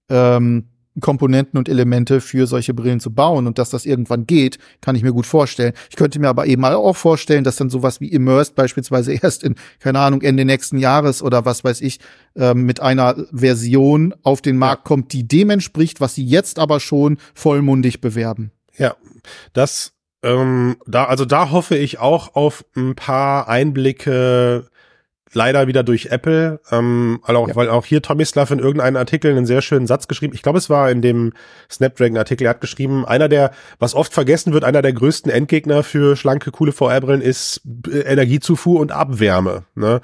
ähm, Komponenten und Elemente für solche Brillen zu bauen und dass das irgendwann geht, kann ich mir gut vorstellen. Ich könnte mir aber eben auch vorstellen, dass dann sowas wie Immersed beispielsweise <laughs> erst in, keine Ahnung, Ende nächsten Jahres oder was weiß ich, äh, mit einer Version auf den Markt kommt, die dem entspricht, was sie jetzt aber schon vollmundig bewerben. Ja, das ähm, da, also da hoffe ich auch auf ein paar Einblicke leider wieder durch Apple, ähm, weil, auch, ja. weil auch hier Tomislav in irgendeinem Artikel einen sehr schönen Satz geschrieben. Ich glaube, es war in dem Snapdragon-Artikel. Er hat geschrieben, einer der, was oft vergessen wird, einer der größten Endgegner für schlanke, coole VR-Brillen ist äh, Energiezufuhr und Abwärme. Ne?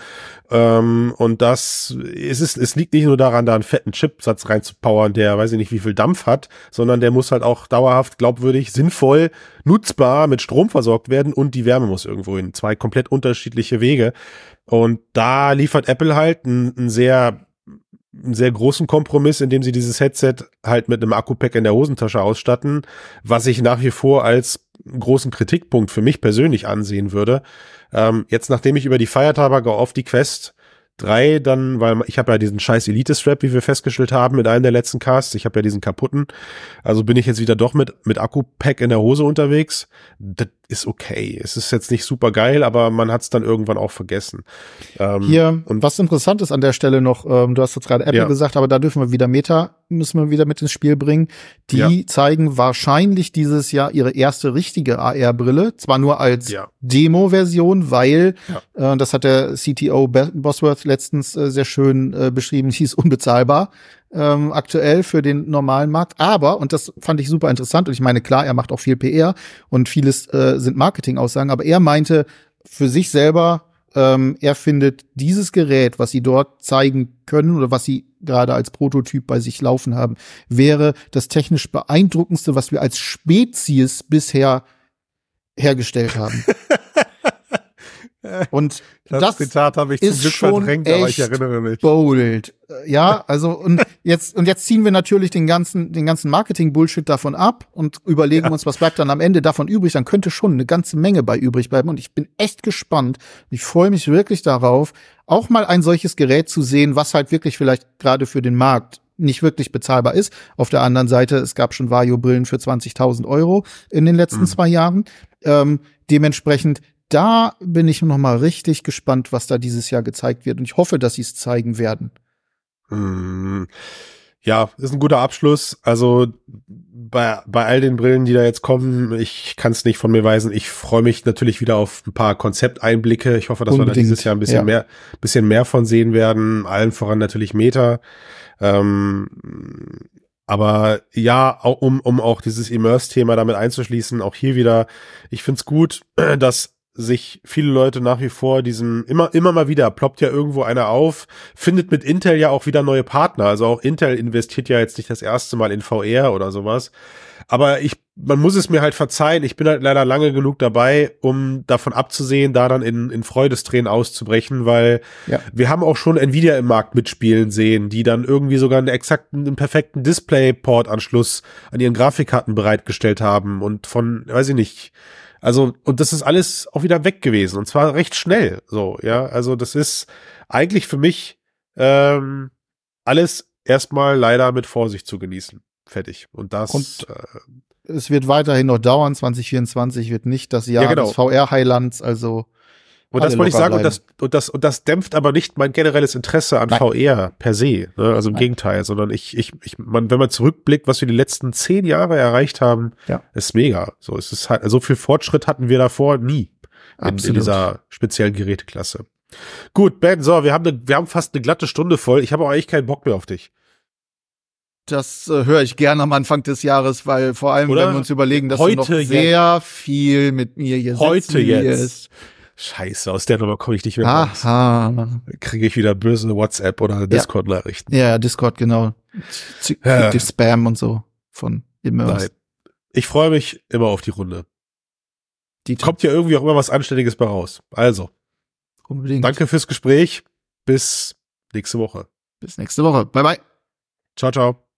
Ähm, und das es ist, es liegt nicht nur daran, da einen fetten Chipsatz reinzupowern, der weiß ich nicht, wie viel Dampf hat, sondern der muss halt auch dauerhaft, glaubwürdig, sinnvoll, nutzbar mit Strom versorgt werden und die Wärme muss irgendwo hin. Zwei komplett unterschiedliche Wege. Und da liefert Apple halt einen, sehr einen sehr großen Kompromiss, indem sie dieses Headset halt mit einem Akku-Pack in der Hosentasche ausstatten, was ich nach wie vor als großen Kritikpunkt für mich persönlich ansehen würde. Ähm, jetzt, nachdem ich über die Feiertage auf die Quest 3 dann, weil ich habe ja diesen scheiß Elite-Strap, wie wir festgestellt haben, mit einem der letzten Casts. Ich habe ja diesen kaputten. Also bin ich jetzt wieder doch mit, mit Akku-Pack in der Hose unterwegs. Das ist okay. Es ist jetzt nicht super geil, aber man hat es dann irgendwann auch vergessen. Ähm, Hier, und was interessant ist an der Stelle noch, ähm, du hast jetzt gerade Apple ja. gesagt, aber da dürfen wir wieder Meta, müssen wir wieder mit ins Spiel bringen. Die ja. zeigen wahrscheinlich dieses Jahr ihre erste richtige AR-Brille, zwar nur als ja. Demo-Version, weil, äh, das hat der CTO Bosworth letztens äh, sehr schön äh, beschrieben, <laughs> ist unbezahlbar ähm, aktuell für den normalen Markt. Aber, und das fand ich super interessant, und ich meine, klar, er macht auch viel PR und vieles äh, sind Marketingaussagen, aber er meinte für sich selber, ähm, er findet dieses Gerät, was sie dort zeigen können oder was sie gerade als Prototyp bei sich laufen haben, wäre das technisch beeindruckendste, was wir als Spezies bisher hergestellt haben. <laughs> <laughs> Und das, das Zitat habe ich zum Glück verdrängt, aber ich erinnere mich. Bold. Ja, also und <laughs> jetzt und jetzt ziehen wir natürlich den ganzen den ganzen Marketing Bullshit davon ab und überlegen ja. uns, was bleibt dann am Ende davon übrig, dann könnte schon eine ganze Menge bei übrig bleiben und ich bin echt gespannt. Ich freue mich wirklich darauf, auch mal ein solches Gerät zu sehen, was halt wirklich vielleicht gerade für den Markt nicht wirklich bezahlbar ist. Auf der anderen Seite, es gab schon Vario-Brillen für 20.000 Euro in den letzten mhm. zwei Jahren. Ähm, dementsprechend da bin ich noch mal richtig gespannt, was da dieses Jahr gezeigt wird. Und ich hoffe, dass sie es zeigen werden. Hm. Ja, ist ein guter Abschluss. Also bei, bei all den Brillen, die da jetzt kommen, ich kann es nicht von mir weisen. Ich freue mich natürlich wieder auf ein paar Konzepteinblicke. Ich hoffe, dass Unbedingt. wir da dieses Jahr ein bisschen ja. mehr, bisschen mehr von sehen werden. Allen voran natürlich Meta. Ähm, aber ja, um, um auch dieses Immerse-Thema damit einzuschließen, auch hier wieder, ich find's gut, dass sich viele Leute nach wie vor diesem immer immer mal wieder ploppt ja irgendwo einer auf, findet mit Intel ja auch wieder neue Partner. Also auch Intel investiert ja jetzt nicht das erste Mal in VR oder sowas. Aber ich, man muss es mir halt verzeihen. Ich bin halt leider lange genug dabei, um davon abzusehen, da dann in, in Freudestränen auszubrechen, weil ja. wir haben auch schon Nvidia im Markt mitspielen sehen, die dann irgendwie sogar einen exakten, einen perfekten Display-Port-Anschluss an ihren Grafikkarten bereitgestellt haben und von, weiß ich nicht, also, und das ist alles auch wieder weg gewesen. Und zwar recht schnell. So, ja. Also, das ist eigentlich für mich ähm, alles erstmal leider mit Vorsicht zu genießen. Fertig. Und das. Und äh, es wird weiterhin noch dauern. 2024 wird nicht das Jahr ja, genau. des VR-Highlands. Also und das wollte ich sagen, und das, und, das, und das dämpft aber nicht mein generelles Interesse an Nein. VR per se. Ne? Also im Nein. Gegenteil, sondern ich, ich, ich, man, wenn man zurückblickt, was wir die letzten zehn Jahre erreicht haben, ja. ist mega. So, es ist halt, so viel Fortschritt hatten wir davor nie in, in dieser speziellen Geräteklasse. Gut, Ben, so, wir haben, ne, wir haben fast eine glatte Stunde voll. Ich habe auch eigentlich keinen Bock mehr auf dich. Das äh, höre ich gerne am Anfang des Jahres, weil vor allem, Oder wenn wir uns überlegen, dass heute du noch sehr jetzt. viel mit mir hier Heute jetzt. Scheiße, aus der Nummer komme ich nicht mehr raus. Aha. Kriege ich wieder böse WhatsApp oder Discord-Nachrichten. Ja. ja, Discord, genau. Ja. Die Spam und so von Immerse. Nein. Ich freue mich immer auf die Runde. Die Kommt ja irgendwie auch immer was Anständiges bei raus. Also. Unbedingt. Danke fürs Gespräch. Bis nächste Woche. Bis nächste Woche. Bye bye. Ciao, ciao.